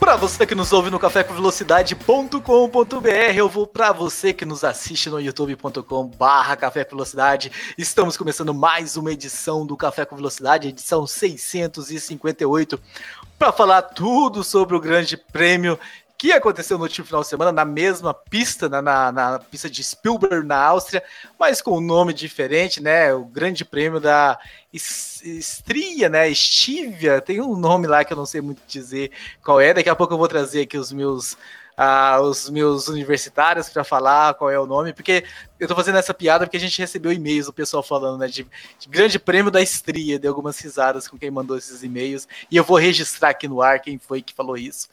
Para você que nos ouve no cafécomvelocidade.com.br, eu vou para você que nos assiste no youtube.com/barra Café com Velocidade. Estamos começando mais uma edição do Café com Velocidade, edição 658, para falar tudo sobre o Grande Prêmio que aconteceu no último final de semana, na mesma pista, na, na, na, pista de Spielberg, na Áustria, mas com um nome diferente, né? O Grande Prêmio da Estria, né? Estivia, tem um nome lá que eu não sei muito dizer qual é. Daqui a pouco eu vou trazer aqui os meus. Uh, os meus universitários para falar qual é o nome, porque eu tô fazendo essa piada porque a gente recebeu e-mails do pessoal falando, né, de, de grande prêmio da estria, de algumas risadas com quem mandou esses e-mails, e eu vou registrar aqui no ar quem foi que falou isso.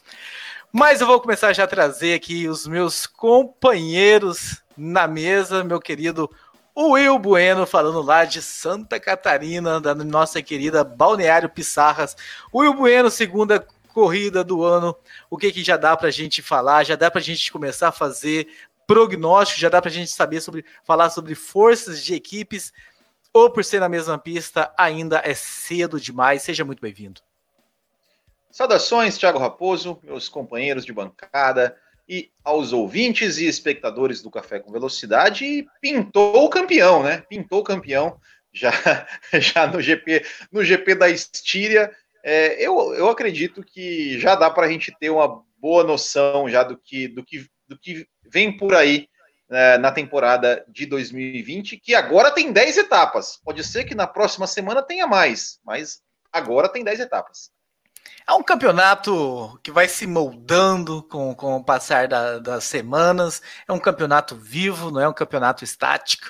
Mas eu vou começar já a trazer aqui os meus companheiros na mesa, meu querido Will Bueno, falando lá de Santa Catarina, da nossa querida Balneário Pissarras. Will Bueno, segunda corrida do ano, o que, que já dá para a gente falar? Já dá para a gente começar a fazer prognóstico, já dá para a gente saber sobre falar sobre forças de equipes, ou por ser na mesma pista, ainda é cedo demais. Seja muito bem-vindo. Saudações, Thiago Raposo, meus companheiros de bancada e aos ouvintes e espectadores do Café com Velocidade. E pintou o campeão, né? Pintou o campeão já, já no GP, no GP da Estíria. É, eu, eu acredito que já dá para a gente ter uma boa noção já do que, do que, do que vem por aí né, na temporada de 2020, que agora tem 10 etapas. Pode ser que na próxima semana tenha mais, mas agora tem 10 etapas. É um campeonato que vai se moldando com, com o passar da, das semanas. É um campeonato vivo, não é um campeonato estático.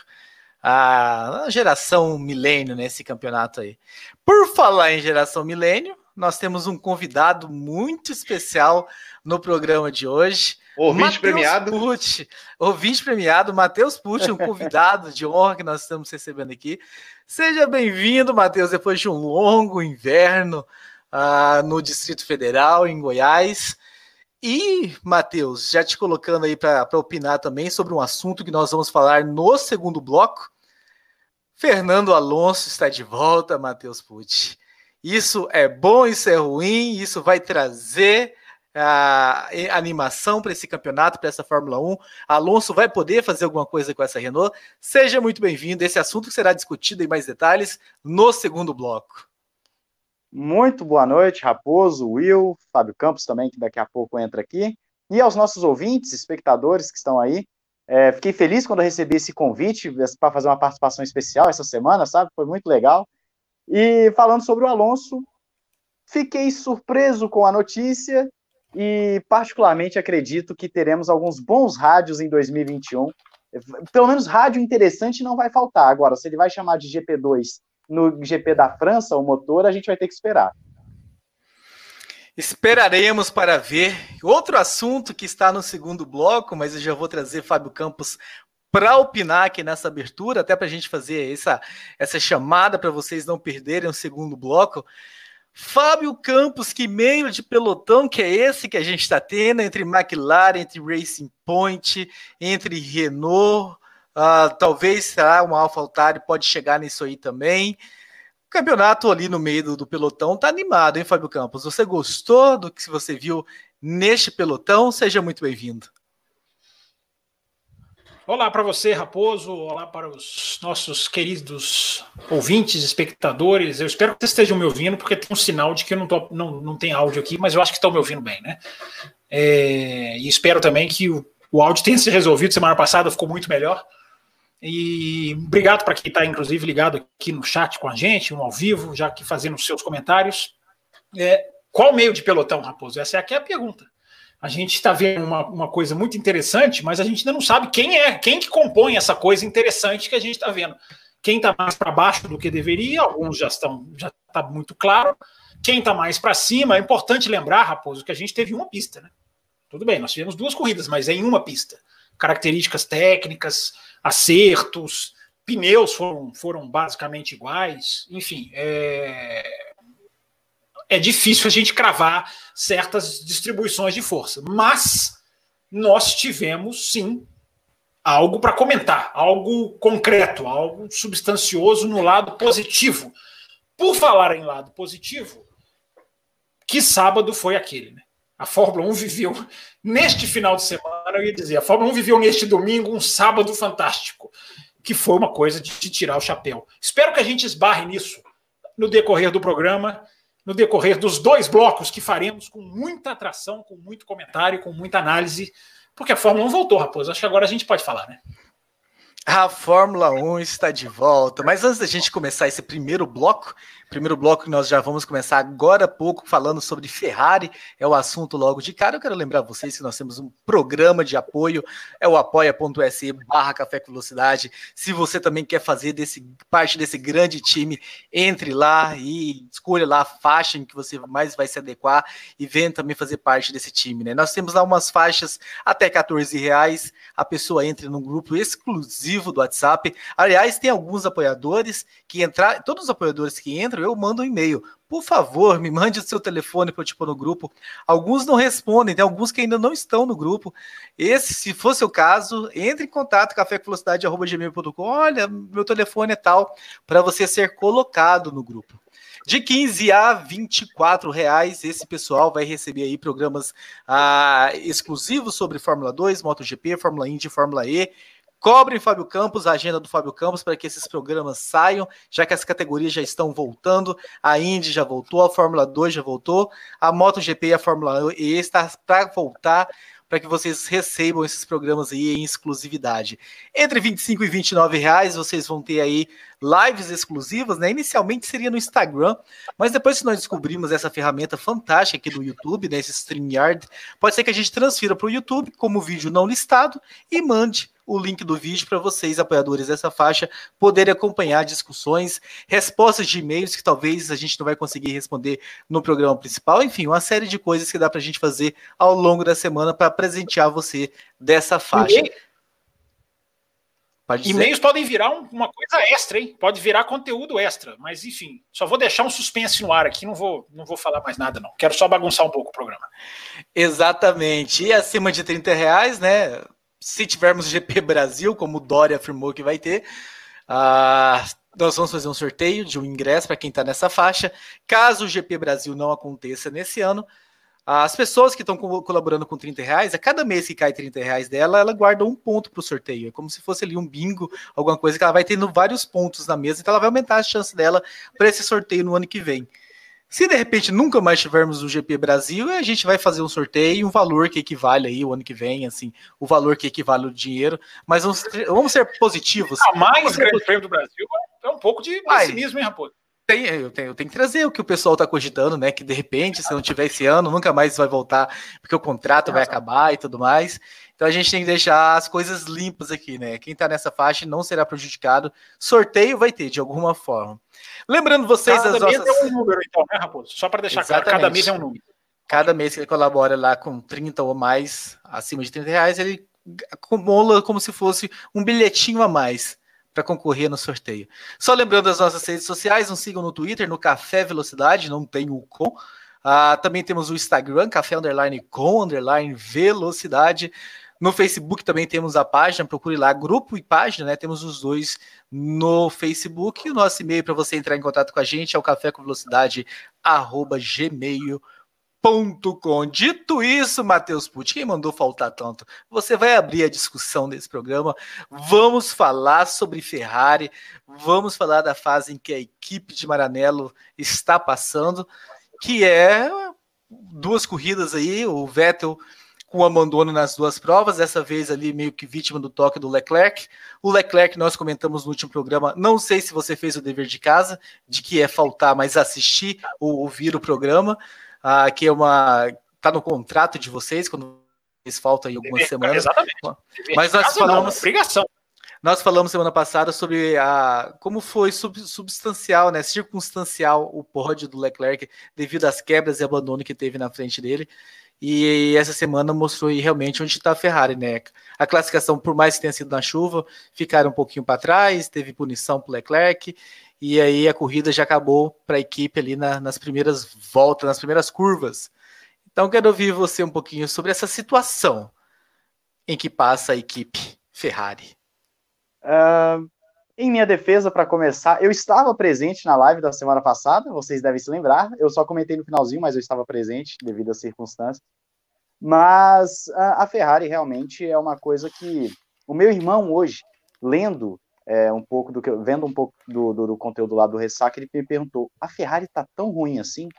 A geração milênio nesse campeonato aí. Por falar em geração milênio, nós temos um convidado muito especial no programa de hoje. Ouvinte Mateus premiado. Pucci, ouvinte premiado, Matheus Pucci, um convidado de honra que nós estamos recebendo aqui. Seja bem-vindo, Matheus, depois de um longo inverno uh, no Distrito Federal, em Goiás. E, Matheus, já te colocando aí para opinar também sobre um assunto que nós vamos falar no segundo bloco. Fernando Alonso está de volta, Matheus Pucci. Isso é bom, isso é ruim, isso vai trazer a uh, animação para esse campeonato, para essa Fórmula 1. Alonso vai poder fazer alguma coisa com essa Renault. Seja muito bem-vindo. Esse assunto será discutido em mais detalhes no segundo bloco. Muito boa noite, Raposo, Will, Fábio Campos também, que daqui a pouco entra aqui. E aos nossos ouvintes, espectadores que estão aí. É, fiquei feliz quando recebi esse convite para fazer uma participação especial essa semana, sabe? Foi muito legal. E falando sobre o Alonso, fiquei surpreso com a notícia e, particularmente, acredito que teremos alguns bons rádios em 2021. Pelo menos rádio interessante não vai faltar. Agora, se ele vai chamar de GP2 no GP da França, o motor, a gente vai ter que esperar. Esperaremos para ver. Outro assunto que está no segundo bloco, mas eu já vou trazer Fábio Campos para opinar aqui nessa abertura, até para a gente fazer essa, essa chamada para vocês não perderem o segundo bloco. Fábio Campos, que meio de pelotão que é esse que a gente está tendo entre McLaren, entre Racing Point, entre Renault, Uh, talvez será uma AlphaTauri pode chegar nisso aí também. O campeonato ali no meio do, do, pelotão tá animado, hein, Fábio Campos? Você gostou do que você viu neste pelotão? Seja muito bem-vindo. Olá para você, Raposo. Olá para os nossos queridos ouvintes, espectadores. Eu espero que vocês estejam me ouvindo, porque tem um sinal de que não, tô, não, não tem áudio aqui, mas eu acho que estão me ouvindo bem, né? É, e espero também que o, o áudio tenha se resolvido. Semana passada ficou muito melhor. E obrigado para quem está, inclusive, ligado aqui no chat com a gente, um ao vivo, já que fazendo seus comentários. É, qual meio de pelotão, Raposo? Essa é aqui a pergunta. A gente está vendo uma, uma, coisa muito interessante, mas a gente ainda não sabe quem é, quem que compõe essa coisa interessante que a gente está vendo. Quem está mais para baixo do que deveria, alguns já estão, já está muito claro. Quem está mais para cima, é importante lembrar, Raposo, que a gente teve uma pista, né? Tudo bem, nós tivemos duas corridas, mas é em uma pista. Características técnicas, acertos, pneus foram, foram basicamente iguais. Enfim, é, é difícil a gente cravar certas distribuições de força. Mas nós tivemos, sim, algo para comentar, algo concreto, algo substancioso no lado positivo. Por falar em lado positivo, que sábado foi aquele, né? A Fórmula 1 viveu neste final de semana, eu ia dizer, a Fórmula 1 viveu neste domingo um sábado fantástico, que foi uma coisa de, tirar o chapéu. Espero que a gente esbarre nisso no decorrer do programa, no decorrer dos dois blocos que faremos com muita atração, com muito comentário, com muita análise, porque a Fórmula 1 voltou, Raposo. Acho que agora a gente pode falar, né? A Fórmula 1 está de volta. Mas antes da gente começar esse primeiro bloco, Primeiro bloco que nós já vamos começar agora há pouco falando sobre Ferrari, é o assunto logo de cara. Eu quero lembrar vocês que nós temos um programa de apoio, é o apoia.se barra Café com Velocidade. Se você também quer fazer desse, parte desse grande time, entre lá e escolha lá a faixa em que você mais vai se adequar e venha também fazer parte desse time. Né? Nós temos lá umas faixas até 14 reais, a pessoa entra num grupo exclusivo do WhatsApp. Aliás, tem alguns apoiadores que entrar, todos os apoiadores que entram eu mando um e-mail. Por favor, me mande o seu telefone para eu te pôr no grupo. Alguns não respondem, tem alguns que ainda não estão no grupo. Esse, se fosse o caso, entre em contato cafévelocidade.gmail.com. Olha, meu telefone é tal, para você ser colocado no grupo. De 15 a 24 reais, esse pessoal vai receber aí programas ah, exclusivos sobre Fórmula 2, MotoGP, Fórmula Indy, Fórmula E Cobrem Fábio Campos, a agenda do Fábio Campos, para que esses programas saiam, já que as categorias já estão voltando. A Indy já voltou, a Fórmula 2 já voltou, a MotoGP e a Fórmula E está para voltar para que vocês recebam esses programas aí em exclusividade. Entre 25 e 29 reais vocês vão ter aí lives exclusivas, né? Inicialmente seria no Instagram, mas depois que nós descobrimos essa ferramenta fantástica aqui do YouTube, né? Esse StreamYard, pode ser que a gente transfira para o YouTube como vídeo não listado e mande o link do vídeo para vocês, apoiadores dessa faixa, poderem acompanhar discussões, respostas de e-mails que talvez a gente não vai conseguir responder no programa principal. Enfim, uma série de coisas que dá para a gente fazer ao longo da semana para presentear você dessa faixa. E-mails podem virar uma coisa extra, hein? Pode virar conteúdo extra, mas enfim, só vou deixar um suspense no ar aqui, não vou, não vou falar mais nada, não. Quero só bagunçar um pouco o programa. Exatamente. E acima de 30 reais, né? Se tivermos GP Brasil, como o Dória afirmou que vai ter, uh, nós vamos fazer um sorteio de um ingresso para quem está nessa faixa. Caso o GP Brasil não aconteça nesse ano, as pessoas que estão colaborando com 30 reais, a cada mês que cai 30 reais dela, ela guarda um ponto para o sorteio. É como se fosse ali um bingo, alguma coisa que ela vai tendo vários pontos na mesa, então ela vai aumentar a chance dela para esse sorteio no ano que vem. Se de repente nunca mais tivermos o GP Brasil, a gente vai fazer um sorteio, um valor que equivale aí o ano que vem, assim, o valor que equivale o dinheiro, mas vamos, vamos ser positivos. A mais grande prêmio do Brasil é um pouco de pessimismo, hein, Raposo? Tem, eu, tenho, eu tenho que trazer o que o pessoal está cogitando, né? Que de repente, se não tiver esse ano, nunca mais vai voltar, porque o contrato vai acabar e tudo mais. Então a gente tem que deixar as coisas limpas aqui, né? Quem está nessa faixa não será prejudicado. Sorteio vai ter, de alguma forma. Lembrando vocês cada as mês nossas... é um número, então, né, Raposo? Só para deixar Exatamente. claro, cada mês é um número. Cada mês que ele colabora lá com 30 ou mais, acima de 30 reais, ele acumula como se fosse um bilhetinho a mais para concorrer no sorteio. Só lembrando as nossas redes sociais, nos sigam no Twitter, no Café Velocidade, não tem o com. Ah, também temos o Instagram, Café Underline com Underline Velocidade. No Facebook também temos a página, procure lá, grupo e página, né? Temos os dois no Facebook. E o nosso e-mail para você entrar em contato com a gente é o café com velocidade, arroba gmail.com. Dito isso, Matheus Pucci, quem mandou faltar tanto? Você vai abrir a discussão desse programa. Vamos falar sobre Ferrari, vamos falar da fase em que a equipe de Maranello está passando, que é duas corridas aí, o Vettel com abandono nas duas provas, dessa vez ali meio que vítima do toque do Leclerc. O Leclerc, nós comentamos no último programa, não sei se você fez o dever de casa, de que é faltar, mas assistir ou ouvir o programa, ah, que é uma. tá no contrato de vocês, quando vocês faltam aí algumas semanas. Exatamente. Mas nós falamos. Não, obrigação. Nós falamos semana passada sobre a, como foi sub, substancial, né, circunstancial o pódio do Leclerc devido às quebras e abandono que teve na frente dele. E essa semana mostrou realmente onde está a Ferrari, né? A classificação, por mais que tenha sido na chuva, ficaram um pouquinho para trás, teve punição para Leclerc, e aí a corrida já acabou para a equipe ali na, nas primeiras voltas, nas primeiras curvas. Então quero ouvir você um pouquinho sobre essa situação em que passa a equipe Ferrari. Uh, em minha defesa, para começar, eu estava presente na live da semana passada, vocês devem se lembrar. Eu só comentei no finalzinho, mas eu estava presente devido às circunstâncias. Mas a, Ferrari realmente é uma coisa que o meu irmão hoje, lendo é, um pouco do que, vendo um pouco do, do, do, conteúdo lá do Ressaca, ele me perguntou: a Ferrari está tão ruim assim?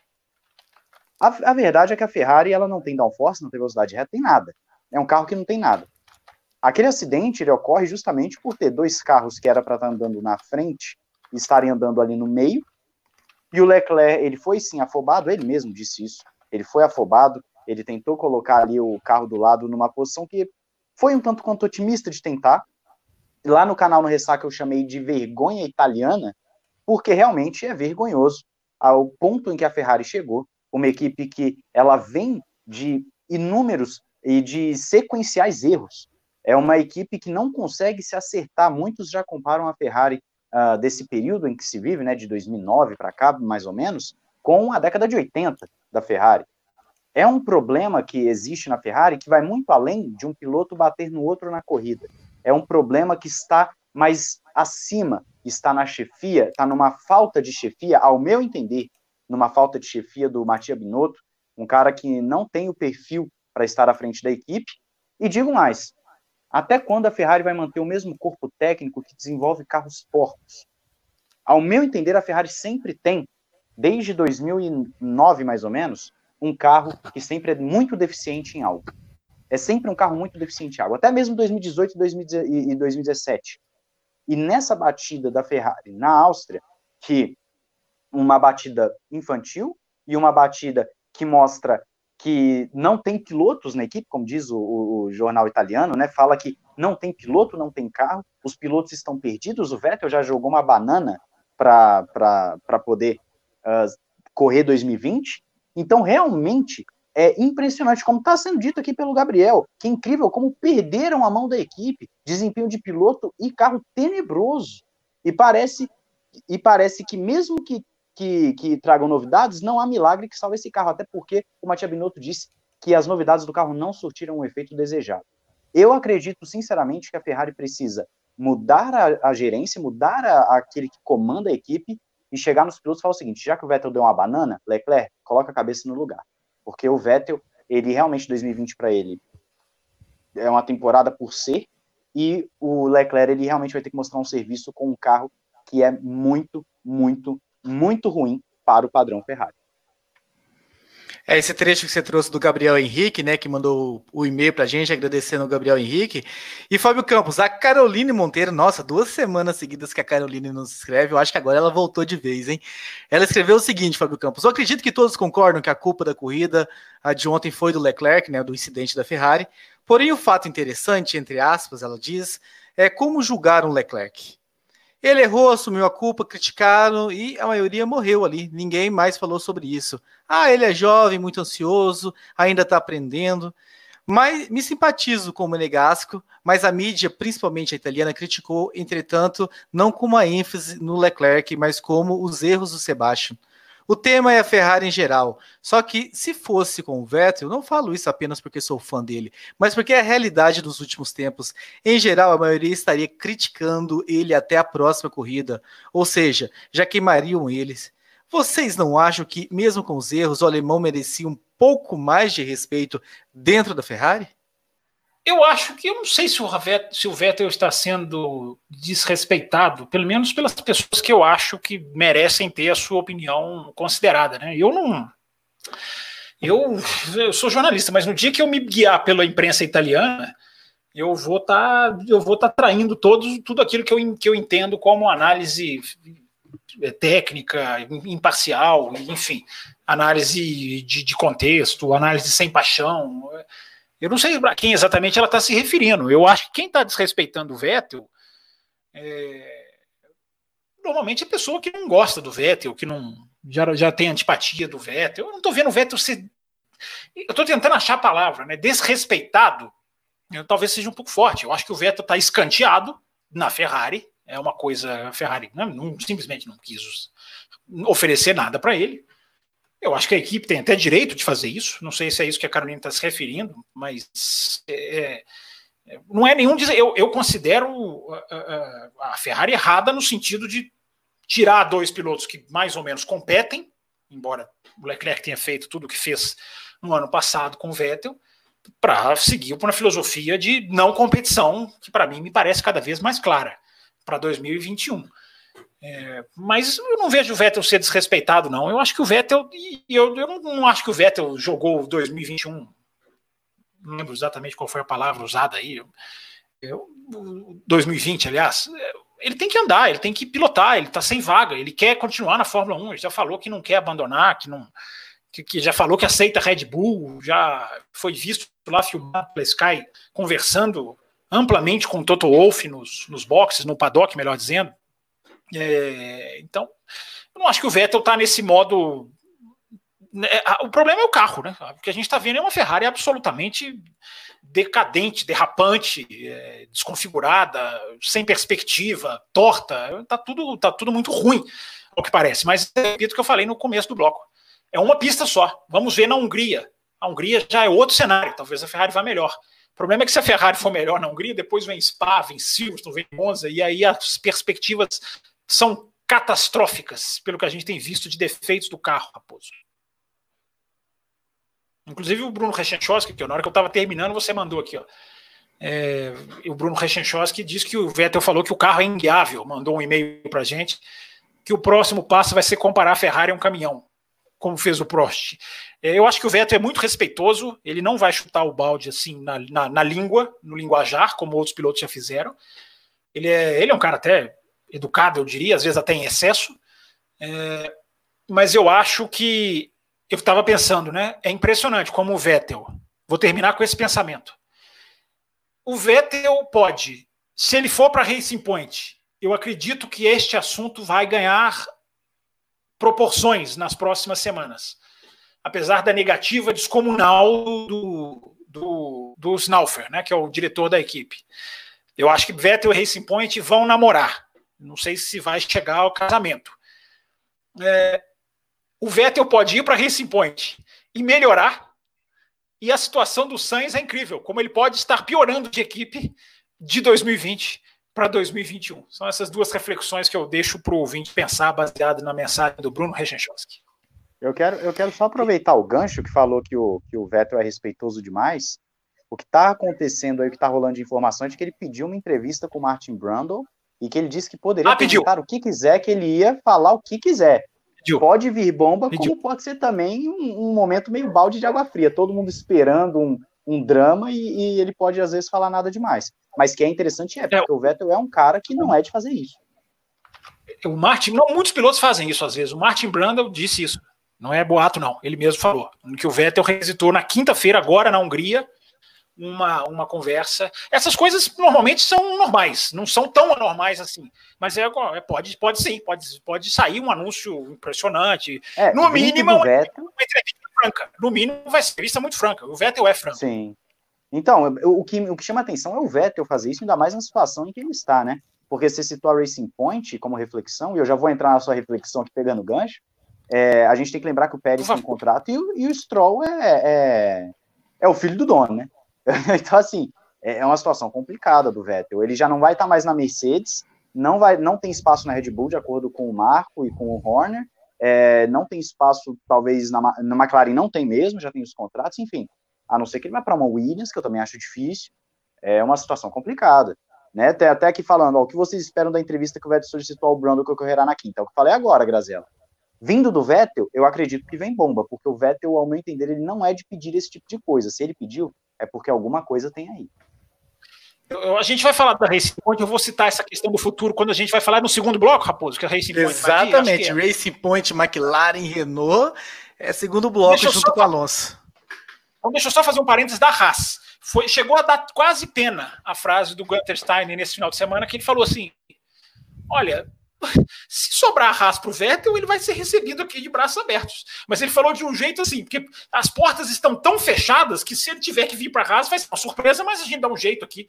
A, a, verdade é que a Ferrari ela não tem downforce, não tem velocidade reta, tem nada. É um carro que não tem nada. Aquele acidente ele ocorre justamente por ter dois carros que era para estar tá andando na frente estarem andando ali no meio. E o Leclerc, ele foi sim afobado, ele mesmo disse isso. Ele foi afobado, ele tentou colocar ali o carro do lado numa posição que foi um tanto quanto otimista de tentar. Lá no canal no Ressaca eu chamei de vergonha italiana, porque realmente é vergonhoso ao ponto em que a Ferrari chegou, uma equipe que ela vem de inúmeros e de sequenciais erros é uma equipe que não consegue se acertar. Muitos já comparam a Ferrari uh, desse período em que se vive, né, de 2009 para cá, mais ou menos, com a década de 80 da Ferrari. É um problema que existe na Ferrari que vai muito além de um piloto bater no outro na corrida. É um problema que está mais acima, está na chefia, está numa falta de chefia, ao meu entender, numa falta de chefia do Matia Binotto, um cara que não tem o perfil para estar à frente da equipe. E digo mais, até quando a Ferrari vai manter o mesmo corpo técnico que desenvolve carros porcos? Ao meu entender, a Ferrari sempre tem, desde 2009 mais ou menos, um carro que sempre é muito deficiente em algo. É sempre um carro muito deficiente em algo, até mesmo 2018 e 2017. E nessa batida da Ferrari na Áustria, que uma batida infantil e uma batida que mostra que não tem pilotos na equipe, como diz o, o, jornal italiano, né? Fala que não tem piloto, não tem carro, os pilotos estão perdidos. O Vettel já jogou uma banana para poder uh, correr 2020. Então, realmente, é impressionante, como está sendo dito aqui pelo Gabriel, que é incrível como perderam a mão da equipe, desempenho de piloto e carro tenebroso. E parece, e parece que mesmo que que, que tragam novidades, não há milagre que salve esse carro, até porque o Matia Binotto disse que as novidades do carro não surtiram o efeito desejado. Eu acredito, sinceramente, que a Ferrari precisa mudar a, a gerência, mudar a, aquele que comanda a equipe e chegar nos pilotos e falar o seguinte: já que o Vettel deu uma banana, Leclerc, coloca a cabeça no lugar. Porque o Vettel, ele realmente, 2020 para ele, é uma temporada por ser, e o Leclerc, ele realmente vai ter que mostrar um serviço com um carro que é muito, muito, muito ruim para o padrão Ferrari. É esse trecho que você trouxe do Gabriel Henrique, né, que mandou o e-mail para a gente, agradecendo o Gabriel Henrique. E Fábio Campos, a Caroline Monteiro, nossa, duas semanas seguidas que a Caroline nos escreve, eu acho que agora ela voltou de vez, hein? Ela escreveu o seguinte, Fábio Campos, eu acredito que todos concordam que a culpa da corrida, a de ontem foi do Leclerc, né, do incidente da Ferrari, porém o fato interessante, entre aspas, ela diz, é como julgar um Leclerc. Ele errou, assumiu a culpa, criticaram e a maioria morreu ali. Ninguém mais falou sobre isso. Ah, ele é jovem, muito ansioso, ainda está aprendendo. Mas me simpatizo com o Monegasco, mas a mídia, principalmente a italiana, criticou, entretanto, não com uma ênfase no Leclerc, mas como os erros do Sebastian. O tema é a Ferrari em geral. Só que se fosse com o Vettel, não falo isso apenas porque sou fã dele, mas porque é a realidade dos últimos tempos. Em geral, a maioria estaria criticando ele até a próxima corrida. Ou seja, já queimariam eles. Vocês não acham que, mesmo com os erros, o alemão merecia um pouco mais de respeito dentro da Ferrari? Eu acho que eu não sei se o, Vettel, se o Vettel está sendo desrespeitado, pelo menos pelas pessoas que eu acho que merecem ter a sua opinião considerada. Né? Eu não. Eu, eu sou jornalista, mas no dia que eu me guiar pela imprensa italiana, eu vou estar tá, eu vou tá traindo todos, tudo aquilo que eu, que eu entendo como análise técnica, imparcial, enfim, análise de, de contexto, análise sem paixão. Eu não sei para quem exatamente ela está se referindo. Eu acho que quem está desrespeitando o Vettel é... normalmente é pessoa que não gosta do Vettel, que não já, já tem antipatia do Vettel. Eu não estou vendo o Vettel ser eu estou tentando achar a palavra, né? Desrespeitado, talvez seja um pouco forte. Eu acho que o Vettel está escanteado na Ferrari. É uma coisa, a Ferrari não, não, simplesmente não quis oferecer nada para ele. Eu acho que a equipe tem até direito de fazer isso. Não sei se é isso que a Carolina está se referindo, mas é, é, não é nenhum. Eu, eu considero a, a, a Ferrari errada no sentido de tirar dois pilotos que mais ou menos competem, embora o Leclerc tenha feito tudo o que fez no ano passado com o Vettel, para seguir por uma filosofia de não competição, que para mim me parece cada vez mais clara para 2021. É, mas eu não vejo o Vettel ser desrespeitado, não. Eu acho que o Vettel. Eu, eu não acho que o Vettel jogou 2021. Não lembro exatamente qual foi a palavra usada aí. Eu, 2020, aliás. Ele tem que andar, ele tem que pilotar, ele está sem vaga, ele quer continuar na Fórmula 1, ele já falou que não quer abandonar, que não, que, que, já falou que aceita Red Bull, já foi visto lá filmado pela Sky conversando amplamente com o Toto Wolff nos, nos boxes, no paddock, melhor dizendo. É, então, eu não acho que o Vettel está nesse modo. Né, o problema é o carro, né? O que a gente está vendo é uma Ferrari absolutamente decadente, derrapante, é, desconfigurada, sem perspectiva, torta. Tá tudo, tá tudo muito ruim, ao que parece. Mas repito o que eu falei no começo do bloco. É uma pista só. Vamos ver na Hungria. A Hungria já é outro cenário. Talvez a Ferrari vá melhor. O problema é que se a Ferrari for melhor na Hungria, depois vem Spa, vem Silverstone, vem Monza, e aí as perspectivas são catastróficas, pelo que a gente tem visto de defeitos do carro, Raposo. Inclusive o Bruno Rechenchowski, que na hora que eu estava terminando, você mandou aqui, ó. É, o Bruno Rechenchowski diz que o Vettel falou que o carro é inguiável, mandou um e-mail para gente, que o próximo passo vai ser comparar a Ferrari a um caminhão como fez o Prost. É, eu acho que o Vettel é muito respeitoso, ele não vai chutar o balde assim na, na, na, língua, no linguajar, como outros pilotos já fizeram. Ele é, ele é um cara até educado, eu diria, às vezes até em excesso. É, mas eu acho que eu estava pensando, né? É impressionante como o Vettel. Vou terminar com esse pensamento. O Vettel pode, se ele for para Racing Point, eu acredito que este assunto vai ganhar proporções nas próximas semanas. Apesar da negativa descomunal do, do, do Snaufer, né, que é o diretor da equipe. Eu acho que Vettel e Racing Point vão namorar. Não sei se vai chegar ao casamento. É, o Vettel pode ir para Racing Point e melhorar. E a situação do Sainz é incrível, como ele pode estar piorando de equipe de 2020 para 2021. São essas duas reflexões que eu deixo para o ouvinte pensar, baseado na mensagem do Bruno Rechenchowski. Eu quero, eu quero só aproveitar o gancho que falou que o, que o Vettel é respeitoso demais. O que está acontecendo aí, o que está rolando de informação, é que ele pediu uma entrevista com o Martin Brundle e que ele disse que poderia ah, perguntar o que quiser, que ele ia falar o que quiser. Pediu. Pode vir bomba, pediu. como pode ser também um, um, momento meio balde de água fria. Todo mundo esperando um, um drama e, e, ele pode, às vezes, falar nada demais. Mas que é interessante é, porque é. o Vettel é um cara que não é de fazer isso. O Martin, não, muitos pilotos fazem isso às vezes. O Martin Brundle disse isso. Não é boato, não. Ele mesmo falou. Que o Vettel hesitou na quinta-feira, agora na Hungria, uma, uma conversa. Essas coisas normalmente são normais, não são tão anormais assim. Mas é, é pode, pode sim, pode, pode sair um anúncio impressionante. É, no mínimo, uma, Vettel... uma entrevista franca. No mínimo, vai ser entrevista muito franca. O Vettel é franco. Sim. Então, o que, o que chama atenção é o Vettel fazer isso, ainda mais na situação em que ele está, né? Porque você citou a Racing Point como reflexão, e eu já vou entrar na sua reflexão aqui pegando gancho. É, a gente tem que lembrar que o Pérez tem um contrato e o, e o Stroll é, é, é, o filho do dono, né? então, assim, é, é uma situação complicada do Vettel. Ele já não vai estar mais na Mercedes, não, vai, não tem espaço na Red Bull, de acordo com o Marco e com o Horner. É, não tem espaço, talvez, na, na McLaren não tem mesmo, já tem os contratos, enfim a não ser que ele vá para uma Williams, que eu também acho difícil, é uma situação complicada. Né? Até, até aqui falando, ó, o que vocês esperam da entrevista que o Vettel solicitou ao Brando que ocorrerá na quinta? É o que eu falei agora, Grazela. Vindo do Vettel, eu acredito que vem bomba, porque o Vettel, ao meu entender, ele não é de pedir esse tipo de coisa. Se ele pediu, é porque alguma coisa tem aí. Eu, a gente vai falar da Racing Point, eu vou citar essa questão do futuro quando a gente vai falar no segundo bloco, Raposo, que a Racing Point Exatamente, é. Racing Point, McLaren, Renault, é segundo bloco Deixa junto com o Alonso. Então, deixa eu só fazer um parênteses da Haas. Foi, chegou a dar quase pena a frase do Gunter Steiner nesse final de semana, que ele falou assim: Olha, se sobrar Haas para o Vettel, ele vai ser recebido aqui de braços abertos. Mas ele falou de um jeito assim, porque as portas estão tão fechadas que se ele tiver que vir para Haas vai ser uma surpresa, mas a gente dá um jeito aqui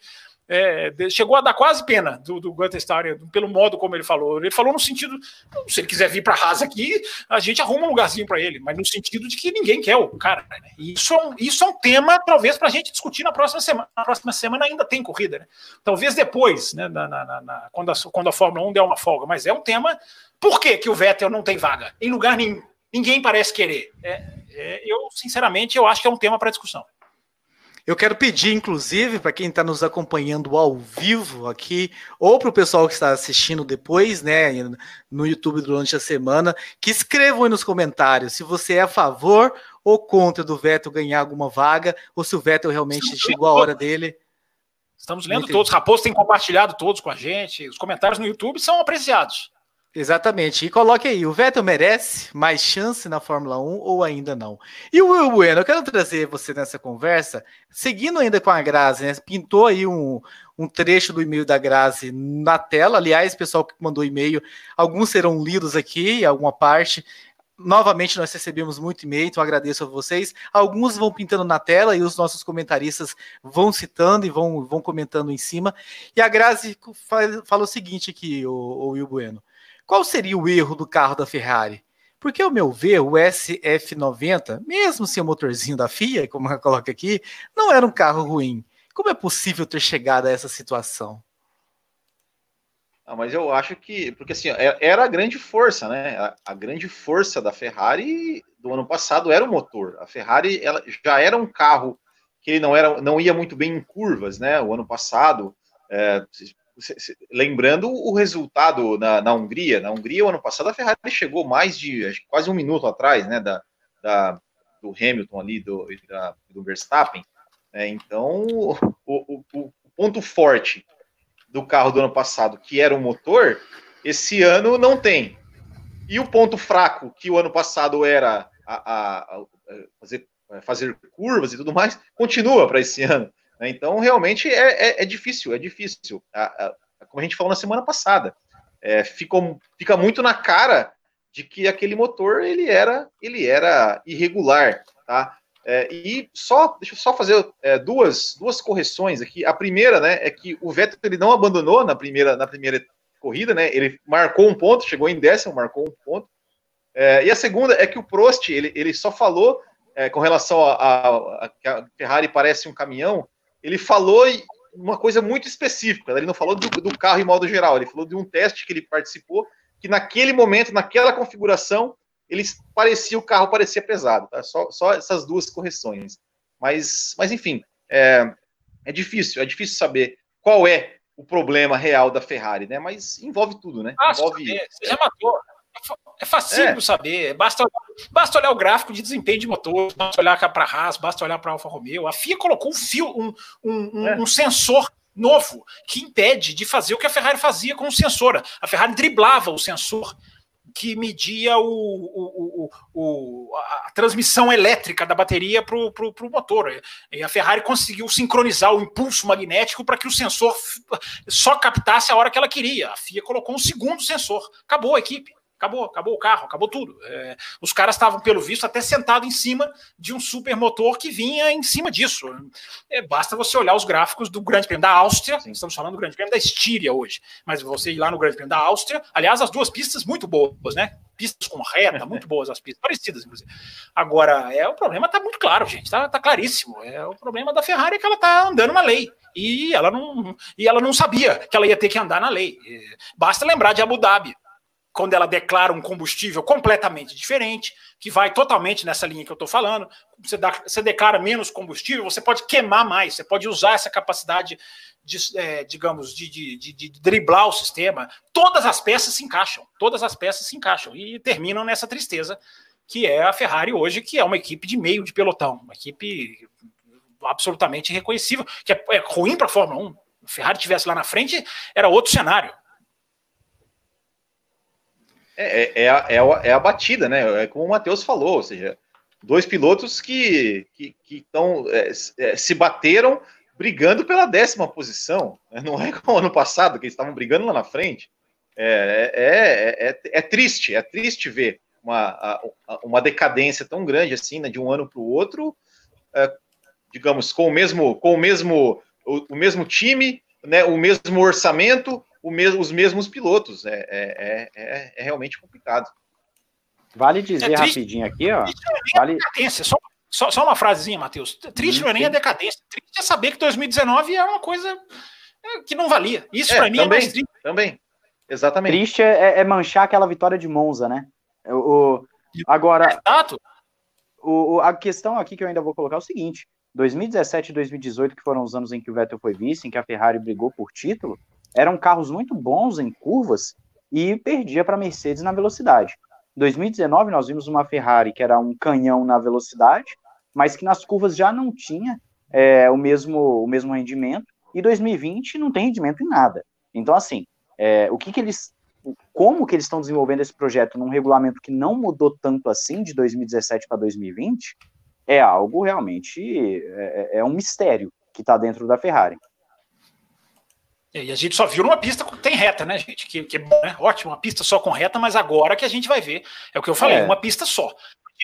é, chegou a dar quase pena do, do Gunter Steiner, pelo modo como ele falou. Ele falou no sentido, se ele quiser vir para a Haas aqui, a gente arruma um lugarzinho para ele, mas no sentido de que ninguém quer o cara. Né? Isso, é um, isso é um tema, talvez, para a gente discutir na próxima semana. Na próxima semana ainda tem corrida, né? Talvez depois, né, na, na, na, quando, a, quando a Fórmula 1 der uma folga, mas é um tema. Por que, que o Vettel não tem vaga? Em lugar nenhum. Ninguém parece querer. É, é, eu, sinceramente, eu acho que é um tema para discussão. Eu quero pedir, inclusive, para quem está nos acompanhando ao vivo aqui, ou para o pessoal que está assistindo depois, né, no YouTube durante a semana, que escrevam aí nos comentários se você é a favor ou contra do Vettel ganhar alguma vaga, ou se o Vettel realmente chegou a hora dele. Estamos lendo todos. Raposo tem compartilhado todos com a gente. Os comentários no YouTube são apreciados. Exatamente. E coloque aí, o Vettel merece mais chance na Fórmula 1 ou ainda não? E o Will Bueno, eu quero trazer você nessa conversa, seguindo ainda com a Grazi, né? Pintou aí um, um trecho do e-mail da Grazi na tela. Aliás, pessoal que mandou e-mail, alguns serão lidos aqui, alguma parte. Novamente, nós recebemos muito e-mail, então agradeço a vocês. Alguns vão pintando na tela e os nossos comentaristas vão citando e vão, vão comentando em cima. E a Grazi fala o seguinte aqui, o, o Will Bueno. Qual seria o erro do carro da Ferrari? Porque, ao meu ver, o SF90, mesmo sem o motorzinho da FIA, como ela coloca aqui, não era um carro ruim. Como é possível ter chegado a essa situação? Ah, mas eu acho que, porque assim, é, era a grande força, né? A, grande força da Ferrari do ano passado era o motor. A Ferrari ela já era um carro que não era, não ia muito bem em curvas, né? O ano passado, é, lembrando o resultado na, na, Hungria. Na Hungria, o ano passado, a Ferrari chegou mais de acho, quase um minuto atrás, né, da, da do Hamilton ali, do, da, do Verstappen. É, então, o, o, o, ponto forte do carro do ano passado, que era o motor, esse ano não tem. E o ponto fraco, que o ano passado era a, a, a fazer, fazer curvas e tudo mais, continua para esse ano. Né? Então, realmente é, é, é, difícil, é difícil. A, a, como a gente falou na semana passada, é, ficou, fica muito na cara de que aquele motor ele era, ele era irregular, tá? É, e só, deixa eu só fazer é, duas, duas correções aqui. A primeira, né, é que o Vettel ele não abandonou na primeira, na primeira corrida, né? Ele marcou um ponto, chegou em décimo, marcou um ponto. É, e a segunda é que o Prost ele, ele só falou com relação a, a, a Ferrari parece um caminhão ele falou uma coisa muito específica. Ele não falou do, do, carro em modo geral, ele falou de um teste que ele participou, que naquele momento, naquela configuração, ele parecia o carro parecia pesado. Tá? Só, só essas duas correções. Mas, mas enfim, é, é difícil, é difícil saber qual é o problema real da Ferrari, né? Mas envolve tudo, né? Ah, envolve. Você já matou. É fácil é. saber. Basta, basta olhar o gráfico de desempenho de motor, basta olhar para a Haas, basta olhar para a Alfa Romeo. A FIA colocou um fio, um, um, é. um, sensor novo que impede de fazer o que a Ferrari fazia com o sensor. A Ferrari driblava o sensor que media o, o, o, a transmissão elétrica da bateria para o motor. E a Ferrari conseguiu sincronizar o impulso magnético para que o sensor só captasse a hora que ela queria. A FIA colocou um segundo sensor. Acabou a equipe. Acabou, acabou o carro, acabou tudo. É, os caras estavam, pelo visto, até sentados em cima de um supermotor que vinha em cima disso. É, basta você olhar os gráficos do Grande Prêmio da Áustria, Sim. estamos falando do Grande Prêmio da Estíria hoje, mas você ir lá no Grande Prêmio da Áustria, aliás, as duas pistas muito boas, né? Pistas com reta, muito boas as pistas, parecidas, inclusive. Agora, é, o problema está muito claro, gente, está tá claríssimo. É, o problema da Ferrari é que ela está andando na lei. E ela, não, e ela não sabia que ela ia ter que andar na lei. Basta lembrar de Abu Dhabi quando ela declara um combustível completamente diferente, que vai totalmente nessa linha que eu estou falando. Você, dá, você, declara menos combustível, você pode queimar mais, você pode usar essa capacidade, de, é, digamos, de, de, de, de, driblar o sistema. Todas as peças se encaixam, todas as peças se encaixam e terminam nessa tristeza que é a Ferrari hoje, que é uma equipe de meio de pelotão, uma equipe absolutamente reconhecível, que é, é ruim para a Fórmula 1. Se a Ferrari tivesse lá na frente, era outro cenário. É, é, é, a, é, a, é a batida, né? É como o Matheus falou, ou seja, dois pilotos que, que, que tão, é, é, se bateram brigando pela décima posição. Né? Não é como ano passado, que eles estavam brigando lá na frente. É, é, é, é, triste, é triste ver uma, uma decadência tão grande assim, né, de um ano para o outro, é, digamos, com o mesmo, com o mesmo, o, o mesmo time, né, o mesmo orçamento, mesmo, os mesmos pilotos. É, é, é, é realmente complicado. Vale dizer rapidinho aqui, ó. Vale... Só, só, só uma frasezinha, Matheus. Triste hum, não é nem a decadência. Triste é saber que 2019 é uma coisa que não valia. Isso para mim também, é mais triste. Também, exatamente. Triste é, é, manchar aquela vitória de Monza, né? O, agora, Exato. O, a questão aqui que eu ainda vou colocar é o seguinte: 2017 e 2018, que foram os anos em que o Vettel foi vice, em que a Ferrari brigou por título, eram carros muito bons em curvas e perdia para a Mercedes na velocidade. Em 2019, nós vimos uma Ferrari que era um canhão na velocidade, mas que nas curvas já não tinha é, o, mesmo, o mesmo rendimento, e 2020 não tem rendimento em nada. Então, assim, é, o que, que eles como que eles estão desenvolvendo esse projeto num regulamento que não mudou tanto assim de 2017 para 2020 é algo realmente é, é, é um mistério que está dentro da Ferrari. E a gente só viu numa pista que tem reta, né, gente? Que, que é bom, né? Ótimo, uma pista só com reta, mas agora que a gente vai ver, é o que eu falei, é. uma pista só.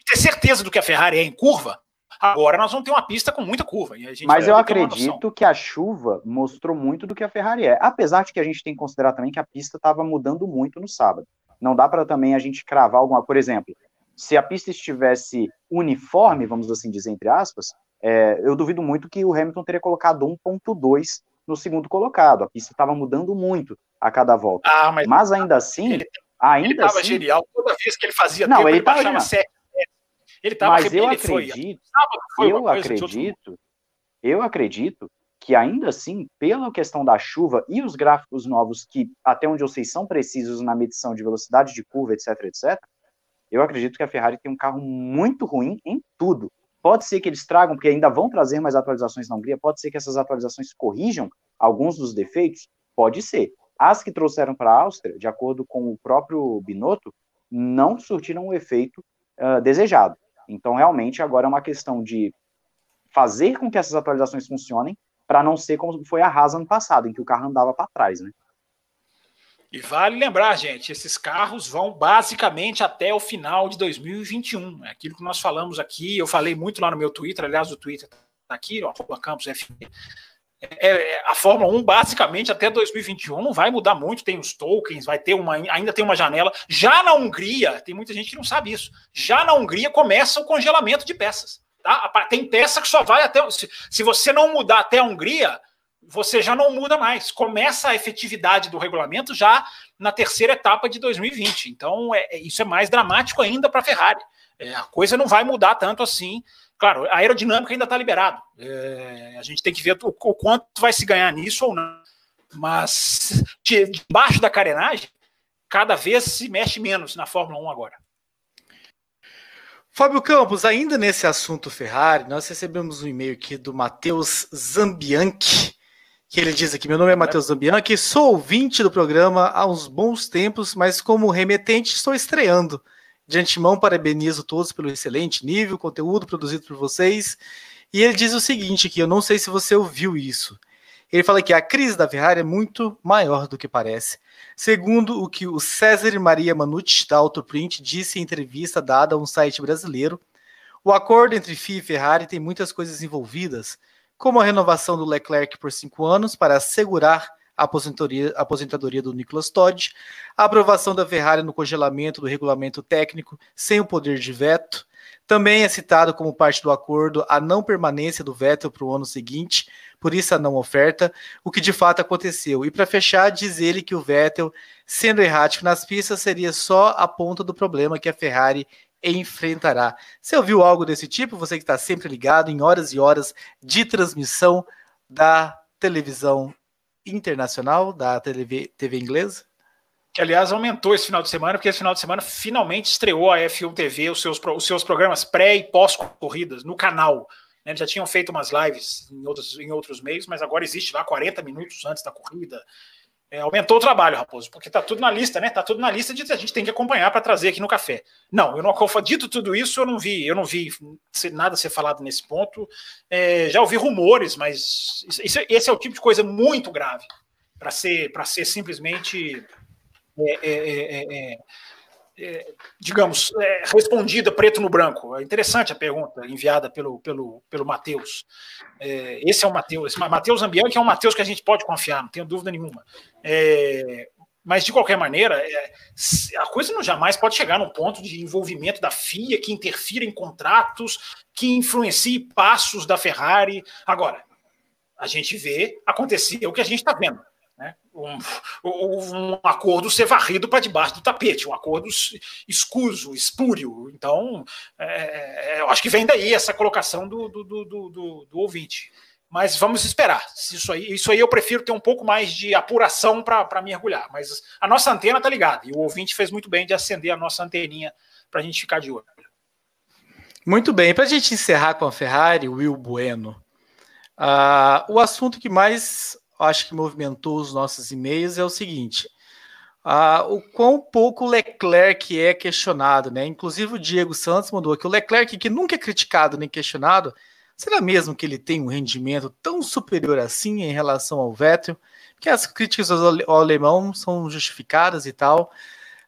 ter certeza do que a Ferrari é em curva, Agora nós vamos ter uma pista com muita curva. Mas eu acredito que a chuva mostrou muito do que a Ferrari é. Apesar de que a gente tem que considerar também que a pista estava mudando muito no sábado. Não dá para também a gente cravar alguma. Por exemplo, se a pista estivesse uniforme, vamos assim dizer, entre aspas, é, eu duvido muito que o Hamilton teria colocado 1,2 no segundo colocado. A pista estava mudando muito a cada volta. Ah, mas, mas ainda assim. Ele, ainda ele assim, genial toda vez que ele fazia não, tempo, ele, ele baixava 7 ele tava Mas eu acredito, foi, eu acredito, eu acredito que ainda assim, pela questão da chuva e os gráficos novos que até onde eu sei são precisos na medição de velocidade de curva, etc, etc, eu acredito que a Ferrari tem um carro muito ruim em tudo. Pode ser que eles tragam, porque ainda vão trazer mais atualizações na Hungria, pode ser que essas atualizações corrijam alguns dos defeitos, pode ser. As que trouxeram para a Áustria, de acordo com o próprio Binotto, não surtiram o efeito uh, desejado. Então, realmente, agora é uma questão de fazer com que essas atualizações funcionem para não ser como foi a Haas ano passado, em que o carro andava para trás, né? E vale lembrar, gente, esses carros vão basicamente até o final de 2021. É aquilo que nós falamos aqui, eu falei muito lá no meu Twitter, aliás, o Twitter está aqui, ó, Campos F. É, é, a Fórmula 1 basicamente até 2021 não vai mudar muito, tem os tokens, vai ter uma, ainda tem uma janela. Já na Hungria, tem muita gente que não sabe isso. Já na Hungria começa o congelamento de peças. Tá? Tem peça que só vai até. Se, se você não mudar até a Hungria, você já não muda mais. Começa a efetividade do regulamento já na terceira etapa de 2020. Então, é, é isso é mais dramático ainda para a Ferrari. É, a coisa não vai mudar tanto assim Claro, a aerodinâmica ainda está liberado. É, a gente tem que ver o, o, quanto vai se ganhar nisso ou não. Mas debaixo da carenagem, cada vez se mexe menos na Fórmula 1 agora. Fábio Campos, ainda nesse assunto Ferrari, nós recebemos um e-mail aqui do Matheus Zambianchi, que ele diz aqui: Meu nome é Matheus Zambianchi, sou ouvinte do programa há uns bons tempos, mas como remetente estou estreando. De antemão, parabenizo todos pelo excelente nível, conteúdo produzido por vocês. E ele diz o seguinte que eu não sei se você ouviu isso. Ele fala que a crise da Ferrari é muito maior do que parece. Segundo o que o César Maria Manucci, da Autoprint, disse em entrevista dada a um site brasileiro, o acordo entre FIA e Ferrari tem muitas coisas envolvidas, como a renovação do Leclerc por cinco anos para assegurar a aposentadoria, aposentadoria do Nicolas Todd, a aprovação da Ferrari no congelamento do regulamento técnico sem o poder de veto. Também é citado como parte do acordo a não permanência do Vettel para o ano seguinte, por isso a não oferta, o que de fato aconteceu. E para fechar, diz ele que o Vettel, sendo errático nas pistas, seria só a ponta do problema que a Ferrari enfrentará. Você ouviu algo desse tipo? Você que está sempre ligado em horas e horas de transmissão da televisão internacional da TV, TV inglesa? Que, aliás, aumentou esse final de semana, porque esse final de semana finalmente estreou a F1 TV, os seus, os seus programas pré e pós-corridas no canal. Né? Eles já tinham feito umas lives em outros, em outros meios, mas agora existe lá 40 minutos antes da corrida. É, aumentou o trabalho, Raposo, porque tá tudo na lista, né? Tá tudo na lista de a gente tem que acompanhar para trazer aqui no café. Não, eu não dito tudo isso, eu não vi, eu não vi nada ser falado nesse ponto. É, já ouvi rumores, mas isso, esse é o tipo de coisa muito grave para ser para ser simplesmente é, é, digamos, é, respondida preto no branco. É interessante a pergunta enviada pelo, pelo, pelo Matheus. É, esse é o Matheus. Matheus Ambianchi é um Matheus que a gente pode confiar, não tenho dúvida nenhuma. É, mas, de qualquer maneira, é, a coisa não jamais pode chegar num ponto de envolvimento da FIA que interfira em contratos, que influencie passos da Ferrari. Agora, a gente vê acontecer o que a gente está vendo. Né? Um, um, acordo ser varrido para debaixo do tapete, um acordo escuso, espúrio. Então, é, é, eu acho que vem daí essa colocação do, do, do, do, do ouvinte. Mas vamos esperar. Isso aí, isso aí eu prefiro ter um pouco mais de apuração para mergulhar. Mas a nossa antena está ligada. E o ouvinte fez muito bem de acender a nossa anteninha para a gente ficar de olho. Muito bem. Para a gente encerrar com a Ferrari, Will Bueno, uh, o assunto que mais acho que movimentou os nossos e-mails é o seguinte. Uh, o quão pouco Leclerc é questionado, né? Inclusive o Diego Santos mandou aqui. O Leclerc, que nunca é criticado nem questionado, Será mesmo que ele tem um rendimento tão superior assim em relação ao Vettel? Porque as críticas ao alemão são justificadas e tal.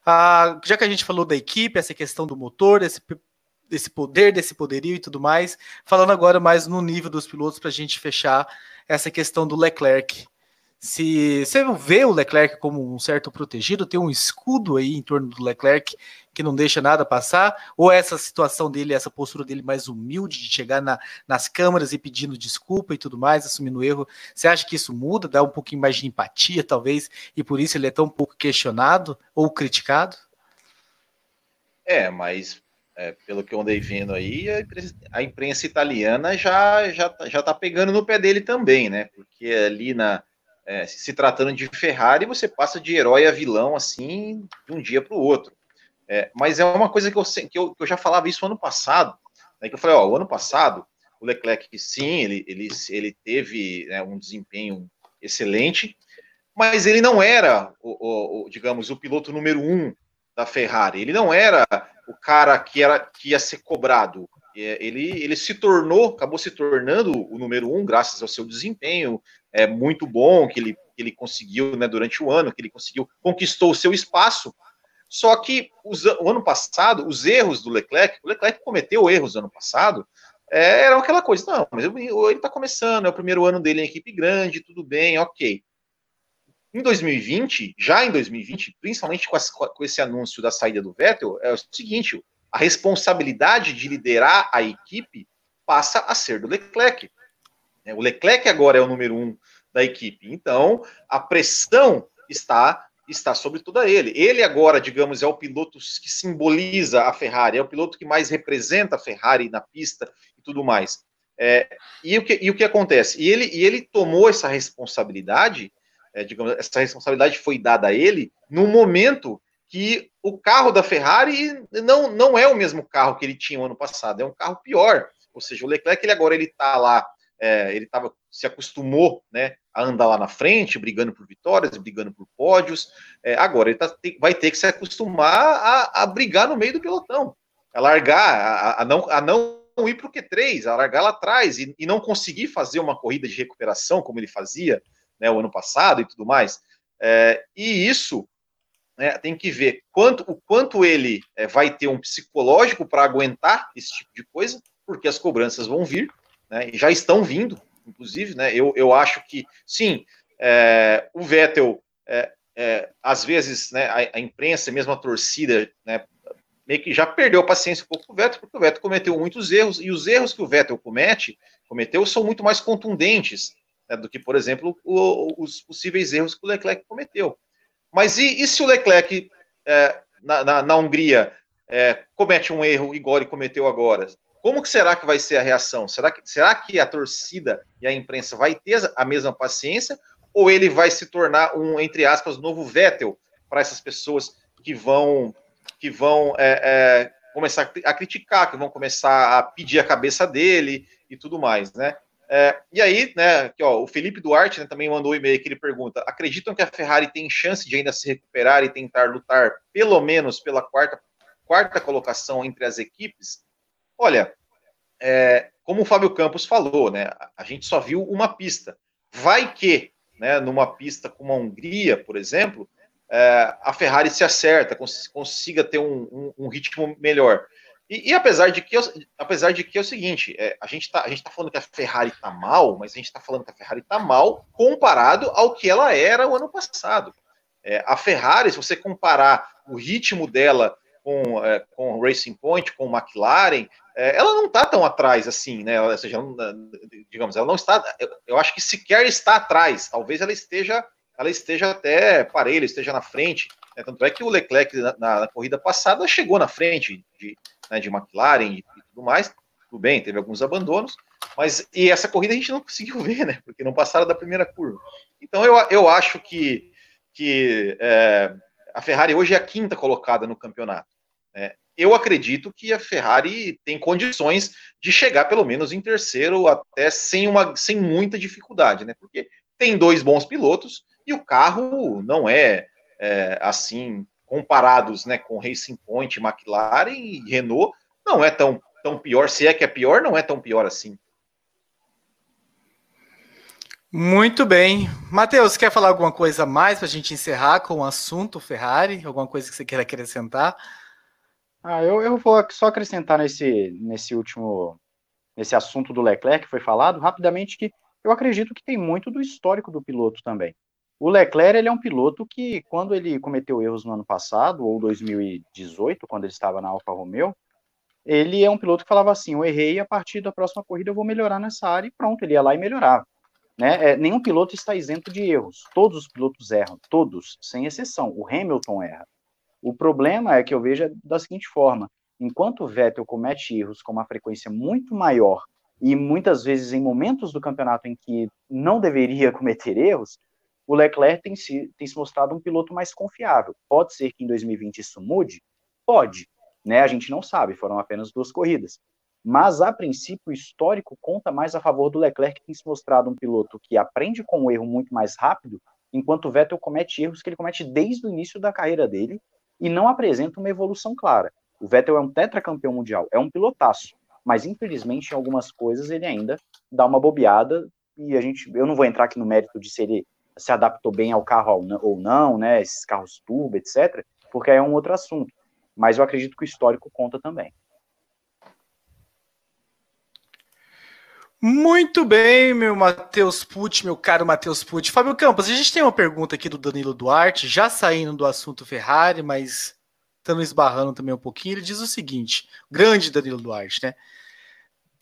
Ah, já que a gente falou da equipe, essa questão do motor, desse, desse poder, desse poderio e tudo mais, falando agora mais no nível dos pilotos para a gente fechar essa questão do Leclerc. Se você vê o Leclerc como um certo protegido, tem um escudo aí em torno do Leclerc que não deixa nada passar, ou essa situação dele, essa postura dele mais humilde de chegar na, nas câmaras e pedindo desculpa e tudo mais, assumindo erro, você acha que isso muda, dá um pouquinho mais de empatia, talvez, e por isso ele é tão pouco questionado ou criticado? É, mas é, pelo que eu andei vendo aí, a imprensa, a imprensa italiana já, já, já tá pegando no pé dele também, né? Porque ali na, é, se tratando de Ferrari, você passa de herói a vilão assim de um dia para o outro. É, mas é uma coisa que eu, que eu, que eu já falava isso ano passado, né, que eu falei, ó, o ano passado, o Leclerc, sim, ele, ele, ele teve né, um desempenho excelente, mas ele não era, o, o, digamos, o piloto número um da Ferrari. Ele não era o cara que, era, que ia ser cobrado. É, ele, ele se tornou, acabou se tornando o número um, graças ao seu desempenho é, muito bom que ele, que ele conseguiu né, durante o ano, que ele conseguiu, conquistou o seu espaço. Só que os, o ano passado, os erros do Leclerc, o Leclerc cometeu erros no ano passado, é, era aquela coisa, não, mas ele está começando, é o primeiro ano dele em equipe grande, tudo bem, ok. Em 2020, já em 2020, principalmente com, as, com esse anúncio da saída do Vettel, é o seguinte: a responsabilidade de liderar a equipe passa a ser do Leclerc. É, o Leclerc agora é o número um da equipe. Então, a pressão está está sobre toda ele. Ele agora, digamos, é o piloto que simboliza a Ferrari, é o piloto que mais representa a Ferrari na pista e tudo mais. É, e, o que, e o que acontece? E ele, e ele tomou essa responsabilidade, é, digamos, essa responsabilidade foi dada a ele no momento que o carro da Ferrari não, não é o mesmo carro que ele tinha no ano passado, é um carro pior. Ou seja, o Leclerc ele agora ele está lá, é, ele tava, se acostumou né, a andar lá na frente, brigando por vitórias, brigando por pódios. É, agora ele tá, tem, vai ter que se acostumar a, a, brigar no meio do pelotão, a largar, a, a não, a não ir para o Q3, a largar lá atrás e, e, não conseguir fazer uma corrida de recuperação como ele fazia né, o ano passado e tudo mais. É, e isso né, tem que ver quanto, o quanto ele é, vai ter um psicológico para aguentar esse tipo de coisa, porque as cobranças vão vir, né, já estão vindo, inclusive. Né, eu, eu acho que, sim, é, o Vettel, é, é às vezes, né, a, a, imprensa, mesmo a torcida, né, meio que já perdeu a paciência um pouco com o Vettel, porque o Vettel cometeu muitos erros, e os erros que o Vettel comete, cometeu são muito mais contundentes né, do que, por exemplo, o, os possíveis erros que o Leclerc cometeu. Mas e, e se o Leclerc é, na, na, na, Hungria é, comete um erro igual ele cometeu agora? Como que será que vai ser a reação? Será que, será que a torcida e a imprensa vai ter a mesma paciência? Ou ele vai se tornar um, entre aspas, novo Vettel para essas pessoas que vão, que vão é, é, começar a criticar, que vão começar a pedir a cabeça dele e tudo mais, né? É, e aí, né, aqui, ó, o Felipe Duarte né, também mandou um e-mail que ele pergunta: acreditam que a Ferrari tem chance de ainda se recuperar e tentar lutar pelo menos pela quarta, quarta colocação entre as equipes? Olha, é, como o Fábio Campos falou, né, a gente só viu uma pista. Vai que, né, numa pista como a Hungria, por exemplo, é, a Ferrari se acerta, cons consiga ter um, um, um ritmo melhor. E, e, apesar de que, apesar de que é o seguinte, é, a gente está tá falando que a Ferrari está mal, mas a gente está falando que a Ferrari está mal comparado ao que ela era o ano passado. É, a Ferrari, se você comparar o ritmo dela com, é, com Racing Point, com McLaren, é, ela não está tão atrás assim, né? Ou seja, digamos, ela não está. Eu, eu acho que sequer está atrás. Talvez ela esteja, ela esteja até parelha, esteja na frente. Né? Tanto é que o Leclerc na, na, corrida passada chegou na frente de, né, de McLaren e, e tudo mais. Tudo bem, teve alguns abandonos, mas e essa corrida a gente não conseguiu ver, né? Porque não passaram da primeira curva. Então eu, eu acho que, que é, a Ferrari hoje é a quinta colocada no campeonato. Né? Eu acredito que a Ferrari tem condições de chegar pelo menos em terceiro, até sem, uma, sem muita dificuldade, né? Porque tem dois bons pilotos e o carro não é, é assim comparados né, com Racing Point, McLaren e Renault, não é tão, tão pior. Se é que é pior, não é tão pior assim. Muito bem. Matheus, quer falar alguma coisa mais para a gente encerrar com o assunto Ferrari? Alguma coisa que você queira acrescentar? Ah, eu, eu vou só acrescentar nesse, nesse último nesse assunto do Leclerc que foi falado rapidamente que eu acredito que tem muito do histórico do piloto também. O Leclerc ele é um piloto que, quando ele cometeu erros no ano passado, ou 2018, quando ele estava na Alfa Romeo, ele é um piloto que falava assim: eu errei, a partir da próxima corrida eu vou melhorar nessa área, e pronto, ele ia lá e melhorava. Né? É, nenhum piloto está isento de erros. Todos os pilotos erram, todos, sem exceção. O Hamilton erra. O problema é que eu vejo da seguinte forma: enquanto o Vettel comete erros com uma frequência muito maior e muitas vezes em momentos do campeonato em que não deveria cometer erros, o Leclerc tem se, tem se mostrado um piloto mais confiável. Pode ser que em 2020 isso mude? Pode. Né? A gente não sabe, foram apenas duas corridas. Mas, a princípio, o histórico conta mais a favor do Leclerc, que tem se mostrado um piloto que aprende com o erro muito mais rápido, enquanto o Vettel comete erros que ele comete desde o início da carreira dele e não apresenta uma evolução clara. O Vettel é um tetracampeão mundial, é um pilotaço, mas infelizmente em algumas coisas ele ainda dá uma bobeada e a gente, eu não vou entrar aqui no mérito de se ele se adaptou bem ao carro ou não, né, esses carros turbo, etc., porque aí é um outro assunto. Mas eu acredito que o histórico conta também. Muito bem, meu Matheus Pucci, meu caro Matheus Pucci. Fábio Campos, a gente tem uma pergunta aqui do Danilo Duarte, já saindo do assunto Ferrari, mas estamos esbarrando também um pouquinho. Ele diz o seguinte: grande Danilo Duarte, né?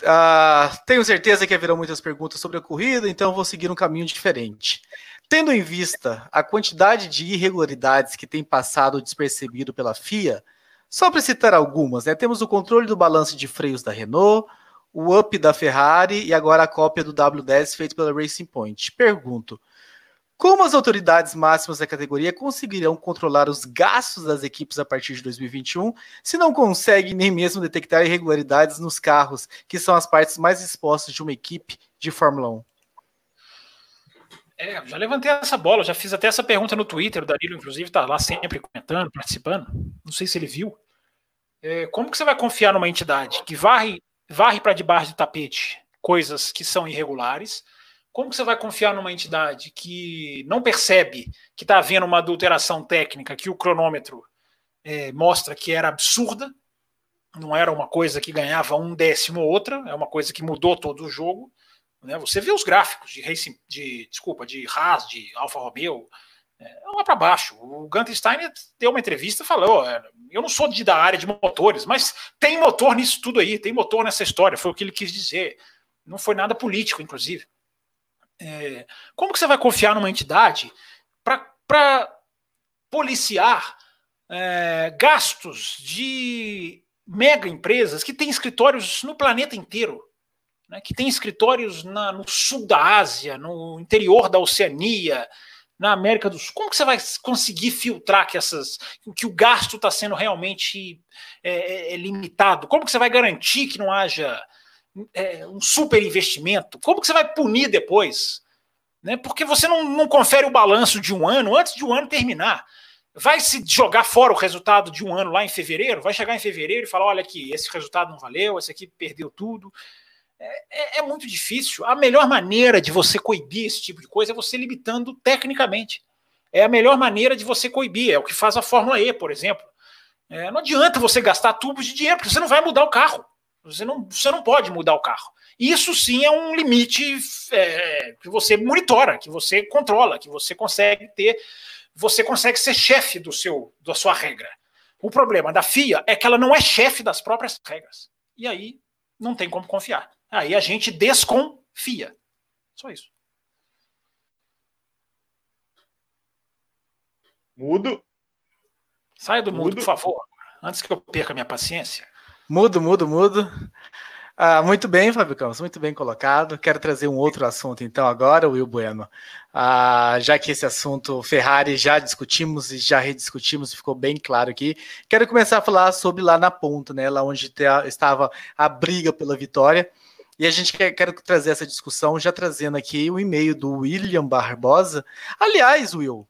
Uh, tenho certeza que haverão muitas perguntas sobre a corrida, então vou seguir um caminho diferente. Tendo em vista a quantidade de irregularidades que tem passado despercebido pela FIA, só para citar algumas, né, temos o controle do balanço de freios da Renault, o up da Ferrari e agora a cópia do W10 feito pela Racing Point. Pergunto, como as autoridades máximas da categoria conseguirão controlar os gastos das equipes a partir de 2021 se não conseguem nem mesmo detectar irregularidades nos carros, que são as partes mais expostas de uma equipe de Fórmula 1? É, já levantei essa bola, já fiz até essa pergunta no Twitter, o Danilo, inclusive, está lá sempre comentando, participando. Não sei se ele viu. É, como que você vai confiar numa entidade que varre, varre para debaixo do tapete coisas que são irregulares? Como que você vai confiar numa entidade que não percebe que está havendo uma adulteração técnica, que o cronômetro é, mostra que era absurda, não era uma coisa que ganhava um décimo ou outra, é uma coisa que mudou todo o jogo. Né? Você vê os gráficos de Racing, de desculpa, de Haas, de Alfa Romeo, é, lá para baixo. O Gunter Steiner deu uma entrevista e falou: eu não sou de, da área de motores, mas tem motor nisso tudo aí, tem motor nessa história, foi o que ele quis dizer. Não foi nada político, inclusive. É, como que você vai confiar numa entidade para policiar é, gastos de mega empresas que têm escritórios no planeta inteiro? Né, que tem escritórios na, no sul da Ásia, no interior da Oceania, na América do Sul. Como que você vai conseguir filtrar que, essas, que o gasto está sendo realmente é, é, é, limitado? Como que você vai garantir que não haja é, um super investimento? Como que você vai punir depois? Né? Porque você não, não confere o balanço de um ano antes de um ano terminar. Vai se jogar fora o resultado de um ano lá em fevereiro? Vai chegar em fevereiro e falar: olha aqui, esse resultado não valeu, esse aqui perdeu tudo. É, é, é, muito difícil. A melhor maneira de você coibir esse tipo de coisa é você limitando tecnicamente. é a melhor maneira de você coibir. É o que faz a Fórmula E, por exemplo. É, não adianta você gastar tubos de dinheiro, porque você não vai mudar o carro. Você não, você não pode mudar o carro. Isso sim é um limite é, que você monitora, que você controla, que você consegue ter, você consegue ser chefe do seu, da sua regra. O problema da FIA é que ela não é chefe das próprias regras. E aí não tem como confiar. Aí a gente desconfia. Só isso. Mudo. Saia do mudo, mudo, por favor, antes que eu perca minha paciência. Mudo, mudo, mudo. Ah, muito bem, Fábio Campos, muito bem colocado. Quero trazer um outro assunto, então, agora, Will Bueno. Ah, já que esse assunto Ferrari já discutimos e já rediscutimos, ficou bem claro aqui. Quero começar a falar sobre lá na ponta, né? Lá onde estava a briga pela vitória. E a gente quer, quer trazer essa discussão, já trazendo aqui o e-mail do William Barbosa. Aliás, Will,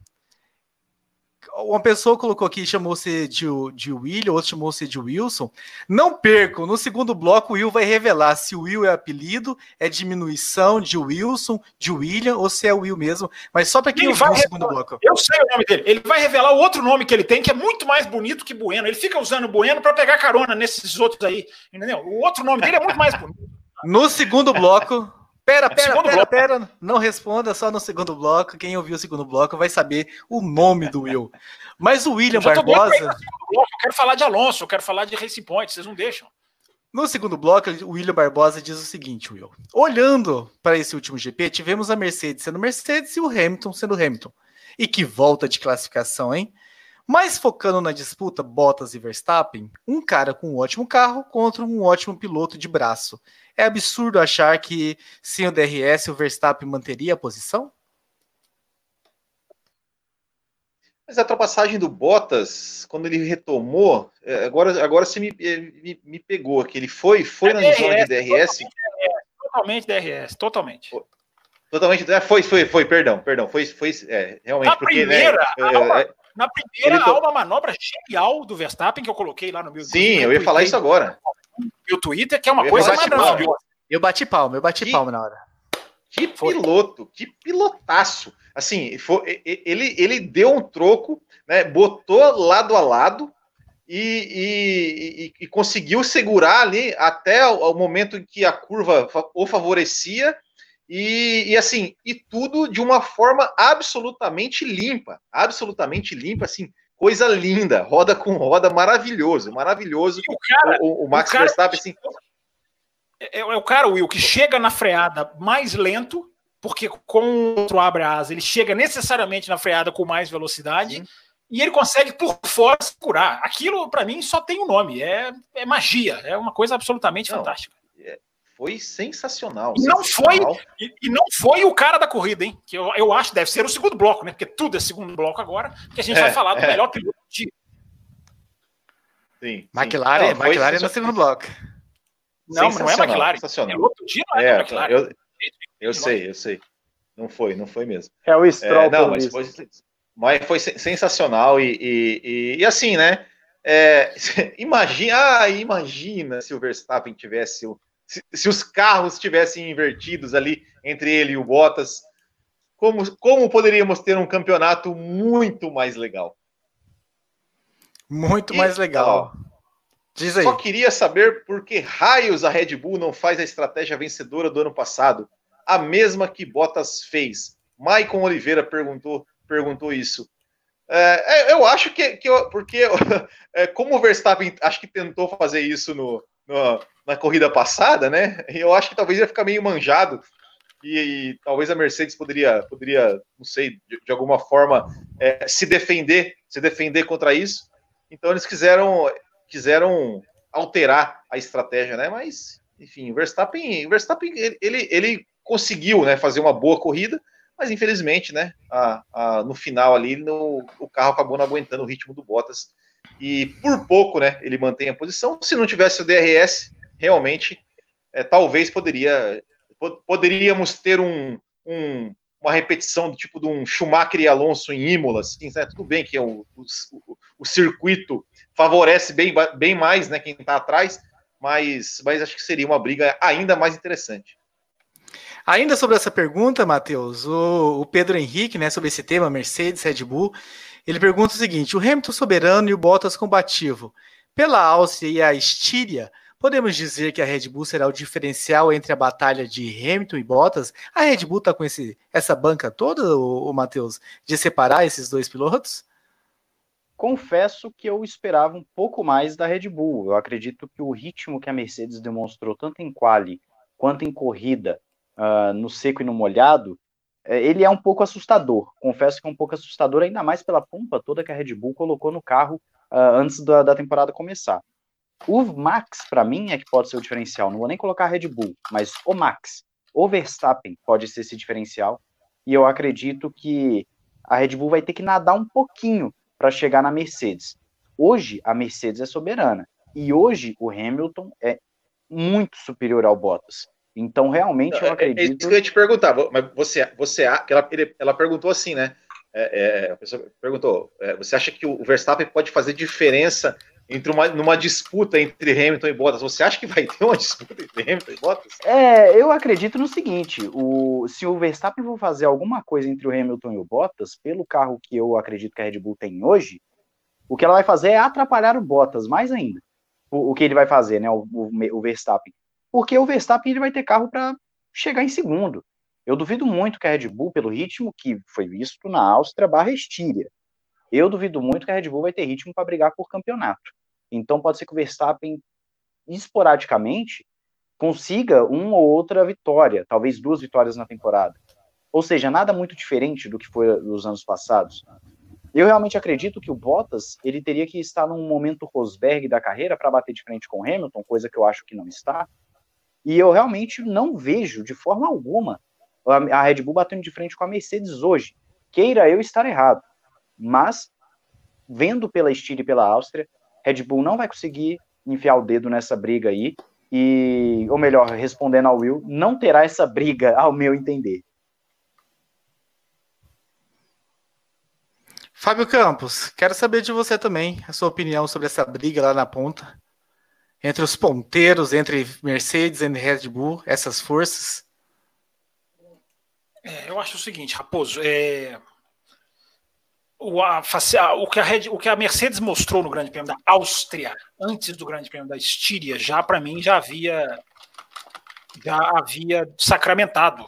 uma pessoa colocou aqui, chamou-se de, de William, outro chamou-se de Wilson. Não percam, no segundo bloco o Will vai revelar se o Will é apelido, é diminuição de Wilson, de William, ou se é o Will mesmo. Mas só para quem ouviu no segundo bloco. Eu sei o nome dele. Ele vai revelar o outro nome que ele tem, que é muito mais bonito que Bueno. Ele fica usando Bueno para pegar carona nesses outros aí. Entendeu? O outro nome dele é muito mais bonito. No segundo bloco, Pera, pera, pera, bloco. pera, não responda só no segundo bloco. Quem ouviu o segundo bloco vai saber o nome do Will. Mas o William Barbosa. Eu quero falar de Alonso, eu quero falar de Racing Point, vocês não deixam. No segundo bloco, o William Barbosa diz o seguinte, Will. Olhando para esse último GP, tivemos a Mercedes sendo Mercedes e o Hamilton sendo Hamilton. E que volta de classificação, hein? Mas focando na disputa Bottas e Verstappen, um cara com um ótimo carro contra um ótimo piloto de braço. É absurdo achar que sem o DRS o Verstappen manteria a posição? Mas a ultrapassagem do Bottas, quando ele retomou, é, agora, agora você me, é, me, me pegou, que ele foi, foi é na DRS, zona de DRS. Totalmente DRS, totalmente. Totalmente, foi, foi, foi, perdão, perdão, foi, foi é, realmente. Na porque, né, primeira, né, é, na primeira, há uma manobra genial do Verstappen que eu coloquei lá no meu. Sim, eu ia falar isso agora. No Twitter, que é uma coisa maravilhosa. Eu bati palma, eu bati que, palma na hora. Que piloto, que pilotaço. Assim, foi, ele, ele deu um troco, né, botou lado a lado e, e, e conseguiu segurar ali até o, o momento em que a curva o favorecia e, e, assim, e tudo de uma forma absolutamente limpa, absolutamente limpa, assim, coisa linda, roda com roda, maravilhoso, maravilhoso. O, cara, o, o, Max o cara, Verstappen, assim. É, é, é, o cara, Will, que chega na freada mais lento, porque com o outro abre asa, ele chega necessariamente na freada com mais velocidade. Sim. E ele consegue por fora curar. Aquilo, para mim, só tem um nome. É, é magia. É uma coisa absolutamente Não, fantástica. É, foi sensacional. E não foi e, e, não foi o cara da corrida, hein? Que eu, eu acho que deve ser o segundo bloco, né? Porque tudo é segundo bloco agora, que a gente é, vai falar do é. melhor piloto do dia. Sim. McLaren, não, McLaren no segundo bloco. Não, não é McLaren. Piloto dia não é, é McLaren. Eu, eu sei, eu sei. Não foi, não foi mesmo. É o Stroll. É, não, mas foi, mas foi sensacional e, e, e, e assim, né? É, imagina, ah, imagina se o Verstappen tivesse o se, se, os carros tivessem invertidos ali entre ele e o Bottas, como, como poderíamos ter um campeonato muito mais legal? Muito e, mais legal. Ó, Diz aí. Só queria saber por que raios a Red Bull não faz a estratégia vencedora do ano passado, a mesma que Bottas fez. Maicon Oliveira perguntou, perguntou isso. É, é eu acho que, que eu, porque é, como o Verstappen acho que tentou fazer isso no, no, na corrida passada, né? Eu acho que talvez ia ficar meio manjado e, e talvez a Mercedes poderia, poderia, não sei, de, de alguma forma é, se defender, se defender contra isso. Então eles quiseram, quiseram alterar a estratégia, né? Mas, enfim, o Verstappen, Verstappen ele, ele conseguiu, né, fazer uma boa corrida, mas infelizmente, né, a, a, no final ali, no, o carro acabou não aguentando o ritmo do Bottas e por pouco, né, ele mantém a posição. Se não tivesse o DRS, realmente, é, talvez poderia, poderíamos ter um, um, uma repetição do tipo de um Schumacher e Alonso em Imola, assim, né? tudo bem que é o, o, o, circuito favorece bem, bem mais né, quem está atrás, mas, mas acho que seria uma briga ainda mais interessante. Ainda sobre essa pergunta, Matheus, o, o, Pedro Henrique, né, sobre esse tema, Mercedes, Red Bull, ele pergunta o seguinte: o Hamilton soberano e o Bottas combativo. Pela Áustria e a Estíria, podemos dizer que a Red Bull será o diferencial entre a batalha de Hamilton e Bottas? A Red Bull está com esse, essa banca toda, o, Matheus, de separar esses dois pilotos? Confesso que eu esperava um pouco mais da Red Bull. Eu acredito que o ritmo que a Mercedes demonstrou, tanto em quali quanto em corrida, uh, no seco e no molhado, é, ele é um pouco assustador. Confesso que é um pouco assustador, ainda mais pela pompa toda que a Red Bull colocou no carro uh, antes da, da, temporada começar. O Max, para mim, é que pode ser o diferencial. Não vou nem colocar a Red Bull, mas o Max, o Verstappen pode ser esse diferencial. E eu acredito que a Red Bull vai ter que nadar um pouquinho para chegar na Mercedes. Hoje, a Mercedes é soberana. E hoje, o Hamilton é muito superior ao Bottas. Então, realmente, eu acredito. É, é isso que eu ia te perguntar, mas você, você ela, ela perguntou assim, né? É, é, a pessoa perguntou: é, você acha que o Verstappen pode fazer diferença entre uma, numa disputa entre Hamilton e Bottas? Você acha que vai ter uma disputa entre Hamilton e Bottas? É, eu acredito no seguinte: o, se o Verstappen for fazer alguma coisa entre o Hamilton e o Bottas, pelo carro que eu acredito que a Red Bull tem hoje, o que ela vai fazer é atrapalhar o Bottas mais ainda. O, o que ele vai fazer, né? O, o, o Verstappen porque o Verstappen ele vai ter carro para chegar em segundo. Eu duvido muito que a Red Bull, pelo ritmo que foi visto na Áustria barra Estíria, eu duvido muito que a Red Bull vai ter ritmo para brigar por campeonato. Então pode ser que o Verstappen, esporadicamente, consiga uma ou outra vitória, talvez duas vitórias na temporada. Ou seja, nada muito diferente do que foi nos anos passados. Eu realmente acredito que o Bottas ele teria que estar num momento Rosberg da carreira para bater de frente com o Hamilton, coisa que eu acho que não está. E eu realmente não vejo de forma alguma a Red Bull batendo de frente com a Mercedes hoje. Queira eu estar errado, mas vendo pela Estíria e pela Áustria, Red Bull não vai conseguir enfiar o dedo nessa briga aí. E, ou melhor, respondendo ao Will, não terá essa briga, ao meu entender. Fábio Campos, quero saber de você também, a sua opinião sobre essa briga lá na ponta entre os ponteiros, entre Mercedes e Red Bull, essas forças? É, eu acho o seguinte, Raposo, é, o, a, o, que a Red, o que a Mercedes mostrou no Grande Prêmio da Áustria, antes do Grande Prêmio da Estíria, já para mim já havia já havia sacramentado.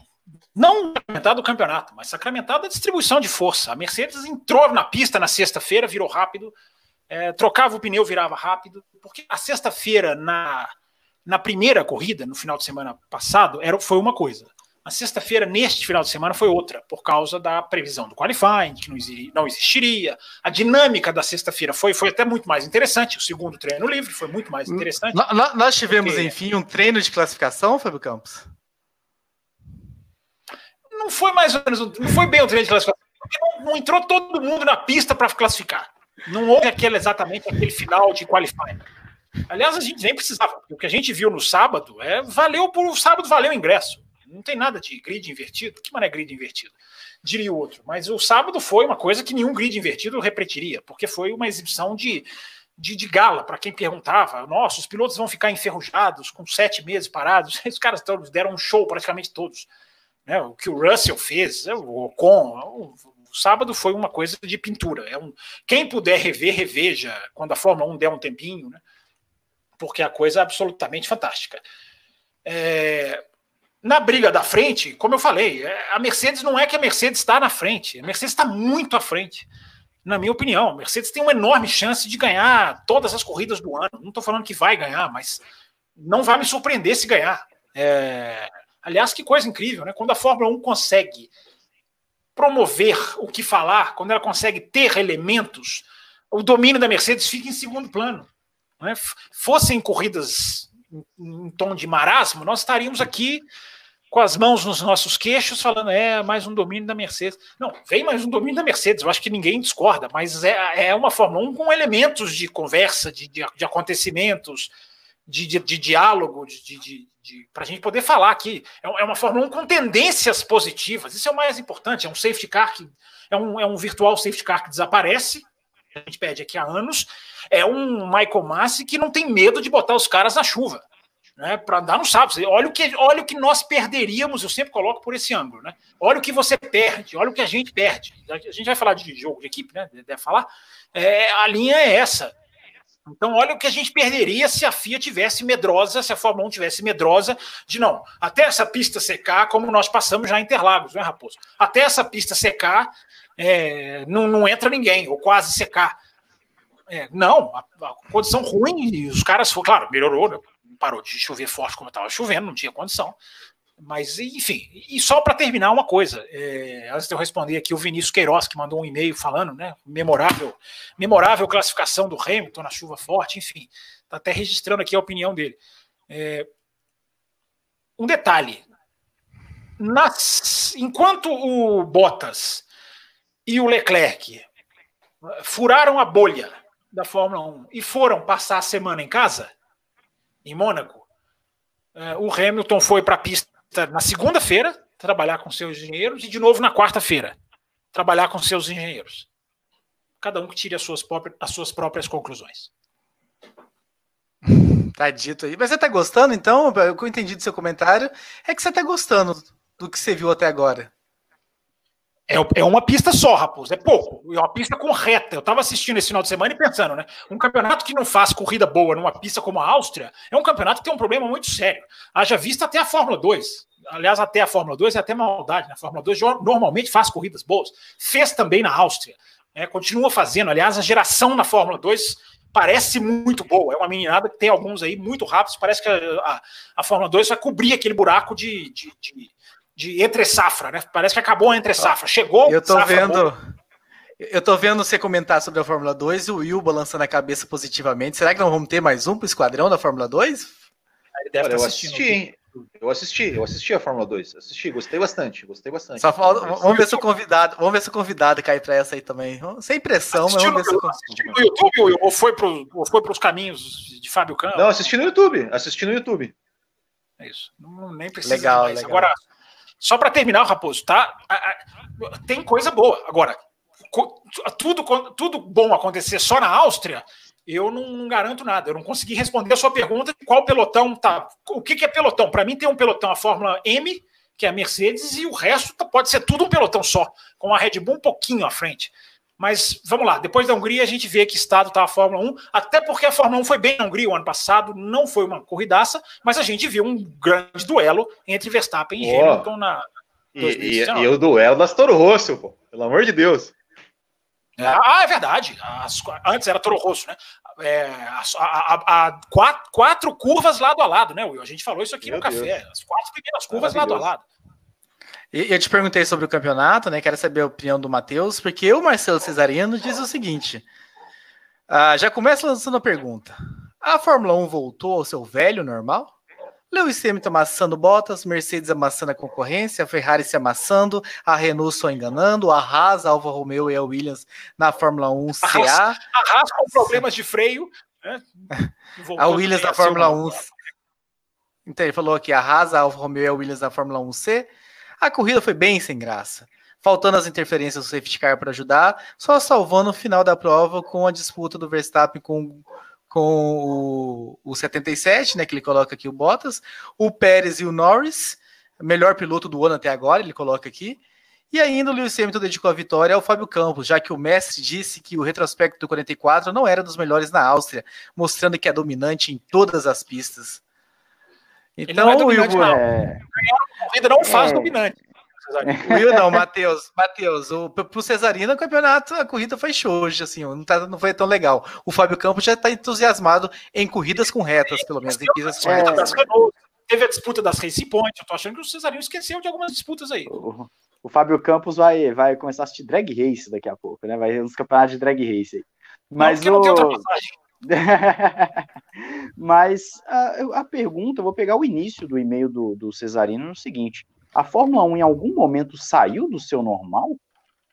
Não sacramentado o campeonato, mas sacramentado a distribuição de força. A Mercedes entrou na pista na sexta-feira, virou rápido, é, trocava o pneu, virava rápido, porque a sexta-feira, na, na primeira corrida, no final de semana passado, era, foi uma coisa. A sexta-feira, neste final de semana, foi outra, por causa da previsão do qualifying, que não, existiria. Não existiria. A dinâmica da sexta-feira foi, foi até muito mais interessante. O segundo treino livre foi muito mais interessante. N nós tivemos, porque... enfim, um treino de classificação, Fábio Campos? Não foi mais ou menos, não foi bem o treino de classificação, porque não, não entrou todo mundo na pista para classificar. Não houve aquele, exatamente aquele final de qualifying. Aliás, a gente nem precisava. O que a gente viu no sábado é valeu por o sábado valeu o ingresso. Não tem nada de grid invertido. Que mané grid invertido? Diria o outro. Mas o sábado foi uma coisa que nenhum grid invertido repetiria, porque foi uma exibição de, de, de gala. Para quem perguntava, nossa, os pilotos vão ficar enferrujados com sete meses parados. Os caras deram um show, praticamente todos. Né? O que o Russell fez, o Ocon, sábado foi uma coisa de pintura. É um, quem puder rever, reveja quando a Fórmula 1 der um tempinho, né? porque a coisa é absolutamente fantástica. É, na briga da frente, como eu falei, é, a Mercedes não é que a Mercedes está na frente, a Mercedes está muito à frente. Na minha opinião, a Mercedes tem uma enorme chance de ganhar todas as corridas do ano. Não estou falando que vai ganhar, mas não vai me surpreender se ganhar. É, aliás, que coisa incrível, né? Quando a Fórmula 1 consegue promover o que falar, quando ela consegue ter elementos, o domínio da Mercedes fica em segundo plano. Né? Fossem corridas em, tom de marasmo, nós estaríamos aqui com as mãos nos nossos queixos, falando, é mais um domínio da Mercedes. Não, vem mais um domínio da Mercedes, eu acho que ninguém discorda, mas é, é uma Fórmula 1 com elementos de conversa, de, de, de acontecimentos, de, de, de diálogo, de, para a gente poder falar aqui. É, é uma Fórmula 1 com tendências positivas, isso é o mais importante. É um safety car que é um, é um virtual safety car que desaparece, a gente pede aqui há anos. É um Michael Massi que não tem medo de botar os caras na chuva. né, para andar no sábado. Olha o, que, olha o que nós perderíamos, eu sempre coloco por esse ângulo. Né? Olha o que você perde, olha o que a gente perde. A gente vai falar de jogo de equipe, né? Deve falar. É, a linha é essa. Então, olha o que a gente perderia se a FIA tivesse medrosa, se a Fórmula 1 tivesse medrosa, de não, até essa pista secar, como nós passamos já em Interlagos, né, Raposo? Até essa pista secar, é, não, não entra ninguém, ou quase secar. É, não, a, a, condição ruim, e os caras, claro, melhorou, né? parou de chover forte como estava chovendo, não tinha condição. Mas, enfim, e só para terminar uma coisa, é, antes de eu responder aqui, o Vinícius Queiroz, que mandou um e-mail falando, né? Memorável, memorável classificação do Hamilton na chuva forte, enfim, está até registrando aqui a opinião dele. É, um detalhe: nas, enquanto o Bottas e o Leclerc furaram a bolha da Fórmula 1 e foram passar a semana em casa, em Mônaco, é, o Hamilton foi para a pista na segunda-feira trabalhar com seus engenheiros e de novo na quarta-feira trabalhar com seus engenheiros. Cada um que tire as suas, próprias, as suas próprias conclusões. Tá dito aí. Mas você tá gostando, então? O que eu entendi do seu comentário é que você tá gostando do que você viu até agora. É, é uma pista só, Raposo, é pouco. É uma pista correta. Eu estava assistindo esse final de semana e pensando, né? Um campeonato que não faz corrida boa numa pista como a Áustria é um campeonato que tem um problema muito sério. Haja vista até a Fórmula 2. Aliás, até a Fórmula 2 é até maldade. Né? A Fórmula 2 normalmente faz corridas boas. Fez também na Áustria. Né? Continua fazendo. Aliás, a geração na Fórmula 2 parece muito boa. É uma meninada que tem alguns aí muito rápidos. Parece que a, a, a Fórmula 2 vai cobrir aquele buraco de, de, de de entre safra, né? Parece que acabou a entre safra. Chegou. Eu tô vendo. Boa. Eu tô vendo você comentar sobre a Fórmula 2 e o Will balançando a cabeça positivamente. Será que não vamos ter mais um pro esquadrão da Fórmula 2? Ele deve Olha, eu assisti, hein? Eu assisti, eu assisti a Fórmula 2. Assisti, gostei bastante, gostei bastante. Só falta, vamos ver se o convidado, vamos ver se o convidado cai para essa aí também. Sem pressão, mas vamos ver se eu Assistiu no YouTube ou foi pro, ou foi pros caminhos de Fábio Campos? Não, assisti no YouTube, assisti no YouTube. É isso. Não, nem precisa legal, mais. Legal. Agora só para terminar, Raposo, tá? Tem coisa boa. Agora, tudo, tudo bom acontecer só na Áustria, eu não garanto nada. Eu não consegui responder a sua pergunta de qual pelotão tá. O que, que é pelotão? Para mim, tem um pelotão, a Fórmula M, que é a Mercedes, e o resto pode ser tudo um pelotão só, com a Red Bull um pouquinho à frente. Mas vamos lá, depois da Hungria a gente vê que estado está a Fórmula 1, até porque a Fórmula 1 foi bem na Hungria o ano passado, não foi uma corridaça, mas a gente viu um grande duelo entre Verstappen e oh. Hamilton na. E, e, e, o duelo das Toro Rosso, pô, pelo amor de Deus. Ah, é verdade. As, antes era Toro Rosso, né? É, a, a, a, quatro, quatro, curvas lado a lado, né, Will? A gente falou isso aqui Meu no Deus. café. As quatro primeiras curvas lado a lado. E eu te perguntei sobre o campeonato, né? Quero saber a opinião do Matheus, porque o Marcelo Cesarino diz o seguinte: ah, já começa lançando a pergunta. A Fórmula 1 voltou ao seu velho normal? Lewis Hamilton amassando Bottas, Mercedes amassando a concorrência, a Ferrari se amassando, a Renault só enganando, a Haas, a Alfa Romeo e a Williams na Fórmula 1 CA. A Haas, com problemas de freio. Né? a Williams na Fórmula 1. Então, ele falou aqui, a Haas, a Alfa Romeo e a Williams na Fórmula 1C. A corrida foi bem sem graça. Faltando as interferências do safety car para ajudar, só salvando o final da prova com a disputa do Verstappen com, com o, o 77, né, que ele coloca aqui o Bottas, o Pérez e o Norris, melhor piloto do ano até agora, ele coloca aqui. E ainda o Lewis Hamilton dedicou a vitória ao Fábio Campos, já que o mestre disse que o retrospecto do 44 não era dos melhores na Áustria, mostrando que é dominante em todas as pistas. Então, Ele não é dominante, Will, não. É... A corrida não faz é... dominante. Will não, Matheus, Matheus, o, pro Cesarino o campeonato, a corrida foi show hoje, assim, não, tá, não foi tão legal. O Fábio Campos já está entusiasmado em corridas com retas, pelo menos, em pistas com retas. Teve a disputa das Race Point, eu tô achando que o Cesarino esqueceu de algumas disputas aí. O, o Fábio Campos vai, vai começar a assistir drag race daqui a pouco, né? Vai uns campeonatos de drag race aí. Mas não, o... não tem Mas a, a, pergunta, vou pegar o início do e-mail do, do Cesarino no seguinte: a Fórmula 1 em algum momento saiu do seu normal?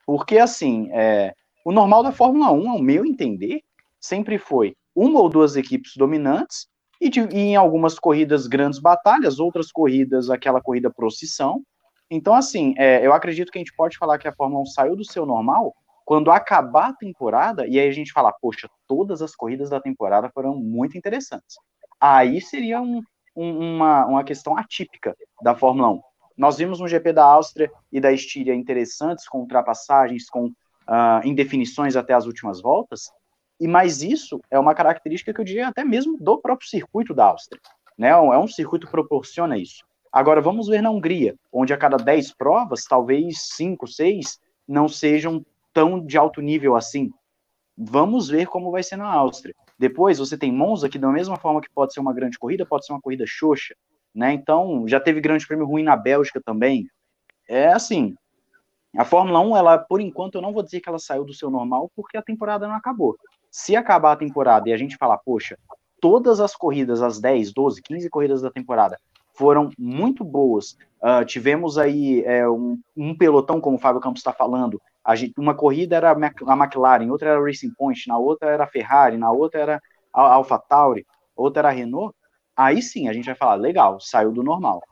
Porque, assim, é, o normal da Fórmula 1, ao meu entender, sempre foi uma ou duas equipes dominantes e, de, e em algumas corridas grandes batalhas, outras corridas aquela corrida procissão. Então, assim, é, eu acredito que a gente pode falar que a Fórmula 1 saiu do seu normal quando acabar a temporada, e aí a gente fala, poxa, todas as corridas da temporada foram muito interessantes. Aí seria um, um, uma, uma questão atípica da Fórmula 1. Nós vimos no GP da Áustria e da Estíria interessantes, com ultrapassagens, com uh, indefinições até as últimas voltas, e mais isso é uma característica que eu diria até mesmo do próprio circuito da Áustria. Né? É um circuito que proporciona isso. Agora, vamos ver na Hungria, onde a cada 10 provas, talvez 5, 6 não sejam tão de alto nível assim. Vamos ver como vai ser na Áustria. Depois, você tem Monza, que da mesma forma que pode ser uma grande corrida, pode ser uma corrida xoxa. Né? Então, já teve grande prêmio ruim na Bélgica também. É assim, a Fórmula 1, ela, por enquanto, eu não vou dizer que ela saiu do seu normal, porque a temporada não acabou. Se acabar a temporada e a gente falar, poxa, todas as corridas, as 10, 12, 15 corridas da temporada, foram muito boas. Uh, tivemos aí é, um, um, pelotão, como o Fábio Campos está falando. Gente, uma corrida era a McLaren, outra era a Racing Point, na outra era a Ferrari, na outra era a Alpha Tauri, outra era a Renault. Aí sim a gente vai falar, legal, saiu do normal.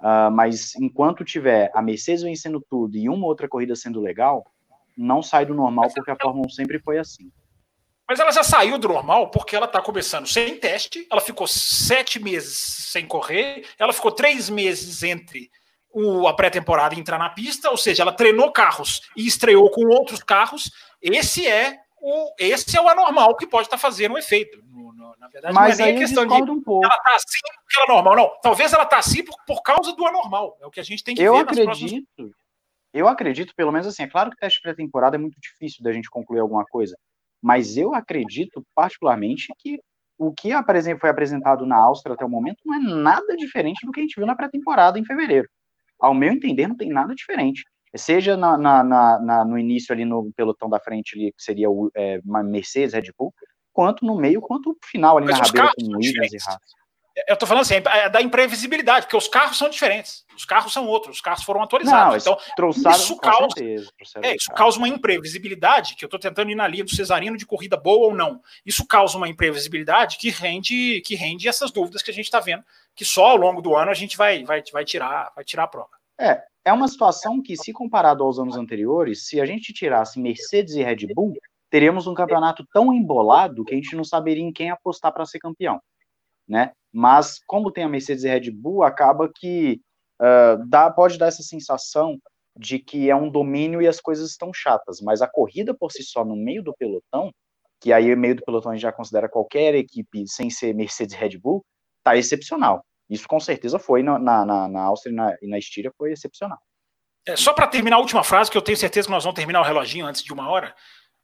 Uh, mas enquanto tiver a Mercedes vencendo tudo e uma outra corrida sendo legal, não sai do normal, porque a Fórmula 1 sempre foi assim. Mas ela já saiu do normal porque ela está começando sem teste, ela ficou sete meses sem correr, ela ficou três meses entre o, a pré-temporada entrar na pista, ou seja, ela treinou carros e estreou com outros carros. Esse é o, esse é o anormal que pode estar tá fazendo um efeito. No, no, na verdade, Mas não é nem a questão de um ela está assim porque ela é normal. Não, talvez ela está assim por, por causa do anormal. É o que a gente tem que eu ver acredito, próximas... Eu acredito, pelo menos assim, é claro que teste pré-temporada é muito difícil da gente concluir alguma coisa. Mas eu acredito, particularmente, que o que foi apresentado na Áustria até o momento não é nada diferente do que a gente viu na pré-temporada em fevereiro. Ao meu entender, não tem nada diferente. Seja na, na, na, no início ali no pelotão da frente, ali, que seria o é, Mercedes, Red Bull, quanto no meio, quanto no final ali Mas na rabeira com Williams e Haas. Eu tô falando assim, é da imprevisibilidade, porque os carros são diferentes. Os carros são outros, os carros foram atualizados. Não, então, isso, causa, certeza, é, isso causa uma imprevisibilidade, que eu estou tentando ir na linha do Cesarino de corrida boa ou não. Isso causa uma imprevisibilidade que rende, que rende essas dúvidas que a gente está vendo, que só ao longo do ano a gente vai, vai, vai, tirar, vai tirar a prova. É, é uma situação que, se comparado aos anos anteriores, se a gente tirasse Mercedes e Red Bull, teríamos um campeonato tão embolado que a gente não saberia em quem apostar para ser campeão né? Mas como tem a Mercedes e Red Bull, acaba que uh, dá, pode dar essa sensação de que é um domínio e as coisas estão chatas, mas a corrida por si só no meio do pelotão, que aí meio do pelotão a gente já considera qualquer equipe sem ser Mercedes e Red Bull, tá excepcional. Isso com certeza foi na, na, na Áustria e na, e na Estíria foi excepcional. É, só para terminar a última frase, que eu tenho certeza que nós vamos terminar o reloginho antes de uma hora.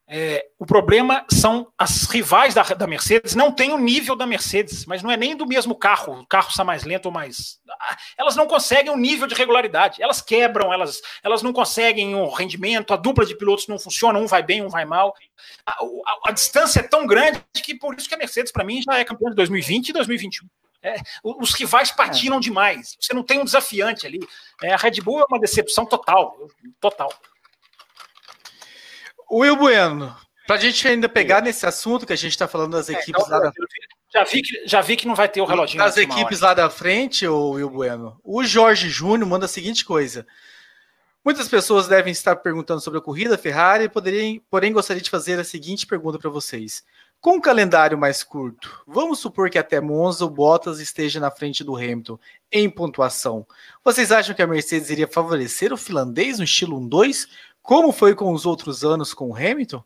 É, o problema são as rivais da, da, Mercedes, não tem o nível da Mercedes, mas não é nem do mesmo carro, o carro está mais lento ou mais. Elas não conseguem um nível de regularidade, elas quebram, elas, elas não conseguem um rendimento, a dupla de pilotos não funciona, um vai bem, um vai mal. A, a, a distância é tão grande que por isso que a Mercedes, para mim, já é campeã de 2020 e 2021. É, os rivais patinam é. demais, você não tem um desafiante ali. É, a Red Bull é uma decepção total, total. Will Bueno, para a gente ainda pegar nesse assunto que a gente está falando das é, equipes então, lá da já vi, que, já vi que não vai ter o reloginho. Das equipes hora. lá da frente, o Will Bueno, o Jorge Júnior manda a seguinte coisa. Muitas pessoas devem estar perguntando sobre a corrida Ferrari, poderia, porém gostaria de fazer a seguinte pergunta para vocês. Com um calendário mais curto, vamos supor que até Monza o Bottas esteja na frente do Hamilton em pontuação. Vocês acham que a Mercedes iria favorecer o finlandês no estilo 1-2, como foi com os outros anos com o Hamilton?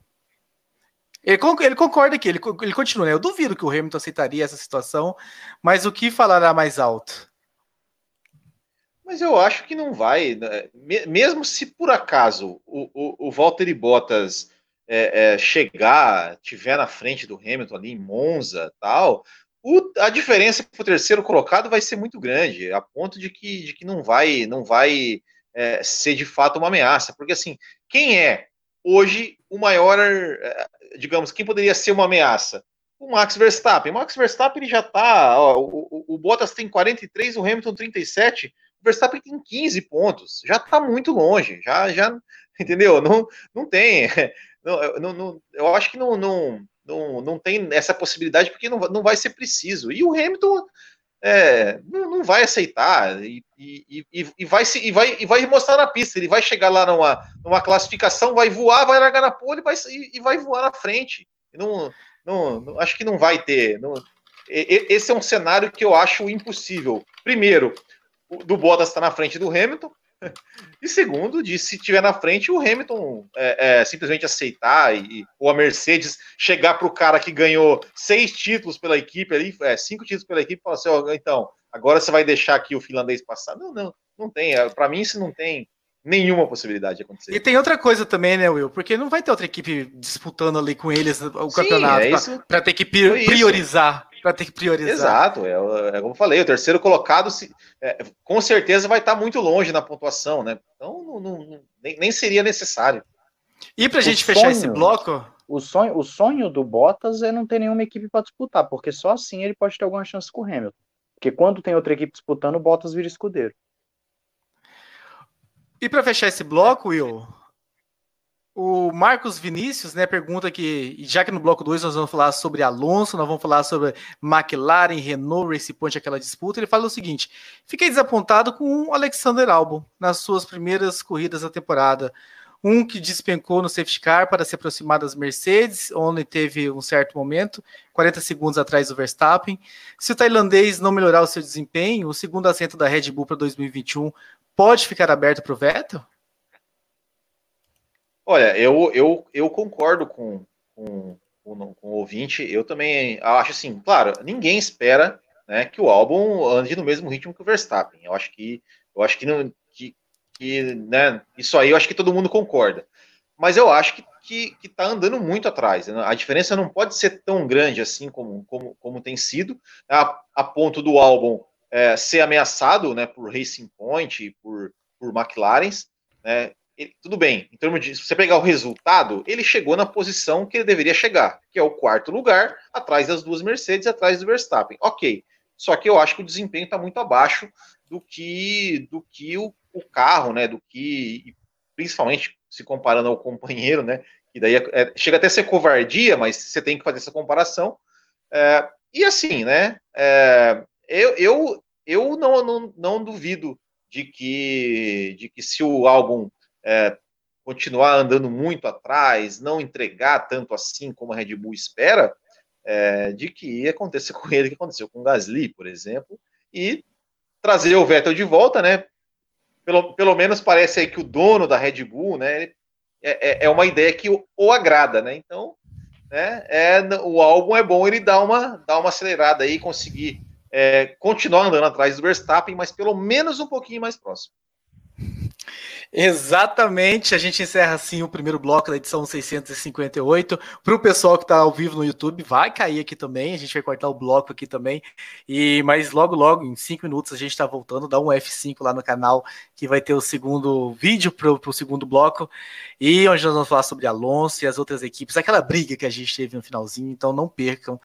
Ele, ele concorda aqui, ele, ele continua. Né? Eu duvido que o Hamilton aceitaria essa situação, mas o que falará mais alto? Mas eu acho que não vai. Né? Mesmo se por acaso o, o, o Valtteri Bottas é, é, chegar, tiver na frente do Hamilton ali em Monza tal, o, a diferença para o terceiro colocado vai ser muito grande, a ponto de que, de que não vai, não vai é, ser de fato uma ameaça. Porque, assim, quem é hoje o maior, é, digamos, quem poderia ser uma ameaça? O Max Verstappen. O Max Verstappen ele já está. O, o, o, Bottas tem 43, o Hamilton 37, o Verstappen tem 15 pontos. Já está muito longe. Já, já, entendeu? Não, não tem. Não, não, eu acho que não, não, não, não tem essa possibilidade porque não, não vai ser preciso. E o Hamilton é, não, não, vai aceitar e, e, e, e, vai se, e, vai, e vai mostrar na pista. Ele vai chegar lá numa, numa classificação, vai voar, vai largar na pole vai, e, vai voar na frente. Não, não, não, acho que não vai ter. Não, esse é um cenário que eu acho impossível. Primeiro, do Bottas estar tá na frente do Hamilton, e segundo, de se tiver na frente, o Hamilton é, é, simplesmente aceitar e, ou a Mercedes chegar para o cara que ganhou seis títulos pela equipe ali, é, cinco títulos pela equipe, e falar assim: oh, então, agora você vai deixar aqui o finlandês passar? Não, não, não tem. É, para mim, isso não tem nenhuma possibilidade de acontecer. E tem outra coisa também, né, Will? Porque não vai ter outra equipe disputando ali com eles o Sim, campeonato é para ter que priorizar. Para ter que priorizar. Exato, é, é, como eu falei, o terceiro colocado se, é, com certeza vai estar muito longe na pontuação, né? Então não, não, nem, nem, seria necessário. E para a gente fechar esse bloco. O sonho, o sonho do Bottas é não ter nenhuma equipe para disputar, porque só assim ele pode ter alguma chance com o Hamilton. Porque quando tem outra equipe disputando, o Bottas vira escudeiro. E para fechar esse bloco, Will, o Marcos Vinícius né, pergunta que, já que no bloco 2 nós vamos falar sobre Alonso, nós vamos falar sobre McLaren, Renault, Race Point, aquela disputa, ele fala o seguinte: fiquei desapontado com o Alexander Albon nas suas primeiras corridas da temporada. Um que despencou no safety car para se aproximar das Mercedes, onde teve um certo momento, 40 segundos atrás do Verstappen. Se o tailandês não melhorar o seu desempenho, o segundo assento da Red Bull para 2021 pode ficar aberto para o Vettel? Olha, eu, eu, eu concordo com, com, com, com o ouvinte. Eu também acho assim, claro, ninguém espera né, que o álbum ande no mesmo ritmo que o Verstappen. Eu acho que eu acho que, não, que, que né, isso aí eu acho que todo mundo concorda. Mas eu acho que, que, que tá andando muito atrás. Né? A diferença não pode ser tão grande assim como, como, como tem sido, a, a ponto do álbum é, ser ameaçado né, por Racing Point por, por McLarens, né, ele, tudo bem, em termos de se você pegar o resultado, ele chegou na posição que ele deveria chegar, que é o quarto lugar, atrás das duas Mercedes, atrás do Verstappen. Ok. Só que eu acho que o desempenho está muito abaixo do que do que o, o, carro, né? Do que, principalmente se comparando ao companheiro, né? Que daí é, é, chega até a ser covardia, mas você tem que fazer essa comparação. É, e assim, né? É, eu, eu, eu não, não, não duvido de que, de que se o álbum é, continuar andando muito atrás, não entregar tanto assim como a Red Bull espera, é, de que ia acontecer com ele, que aconteceu com o Gasly, por exemplo, e trazer o Vettel de volta, né? Pelo, pelo menos parece aí que o dono da Red Bull, né? É, é, é uma ideia que o, o agrada, né? Então, né, é, o álbum é bom ele dar uma, dar uma acelerada aí conseguir é, continuar andando atrás do Verstappen, mas pelo menos um pouquinho mais próximo. Exatamente, a gente encerra assim o primeiro bloco da edição 658. Para o pessoal que está ao vivo no YouTube, vai cair aqui também. A gente vai cortar o bloco aqui também. E mas logo, logo, em cinco minutos, a gente está voltando. Dá um F5 lá no canal que vai ter o segundo vídeo para o segundo bloco. E onde nós vamos falar sobre Alonso e as outras equipes, aquela briga que a gente teve no finalzinho. Então não percam.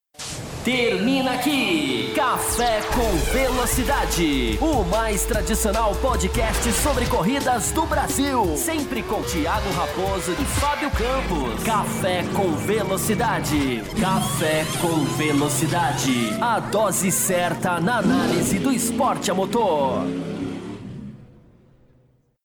Termina aqui Café com Velocidade, o mais tradicional podcast sobre corridas do Brasil. Sempre com Thiago Raposo e Fábio Campos. Café com Velocidade. Café com Velocidade. A dose certa na análise do esporte a motor.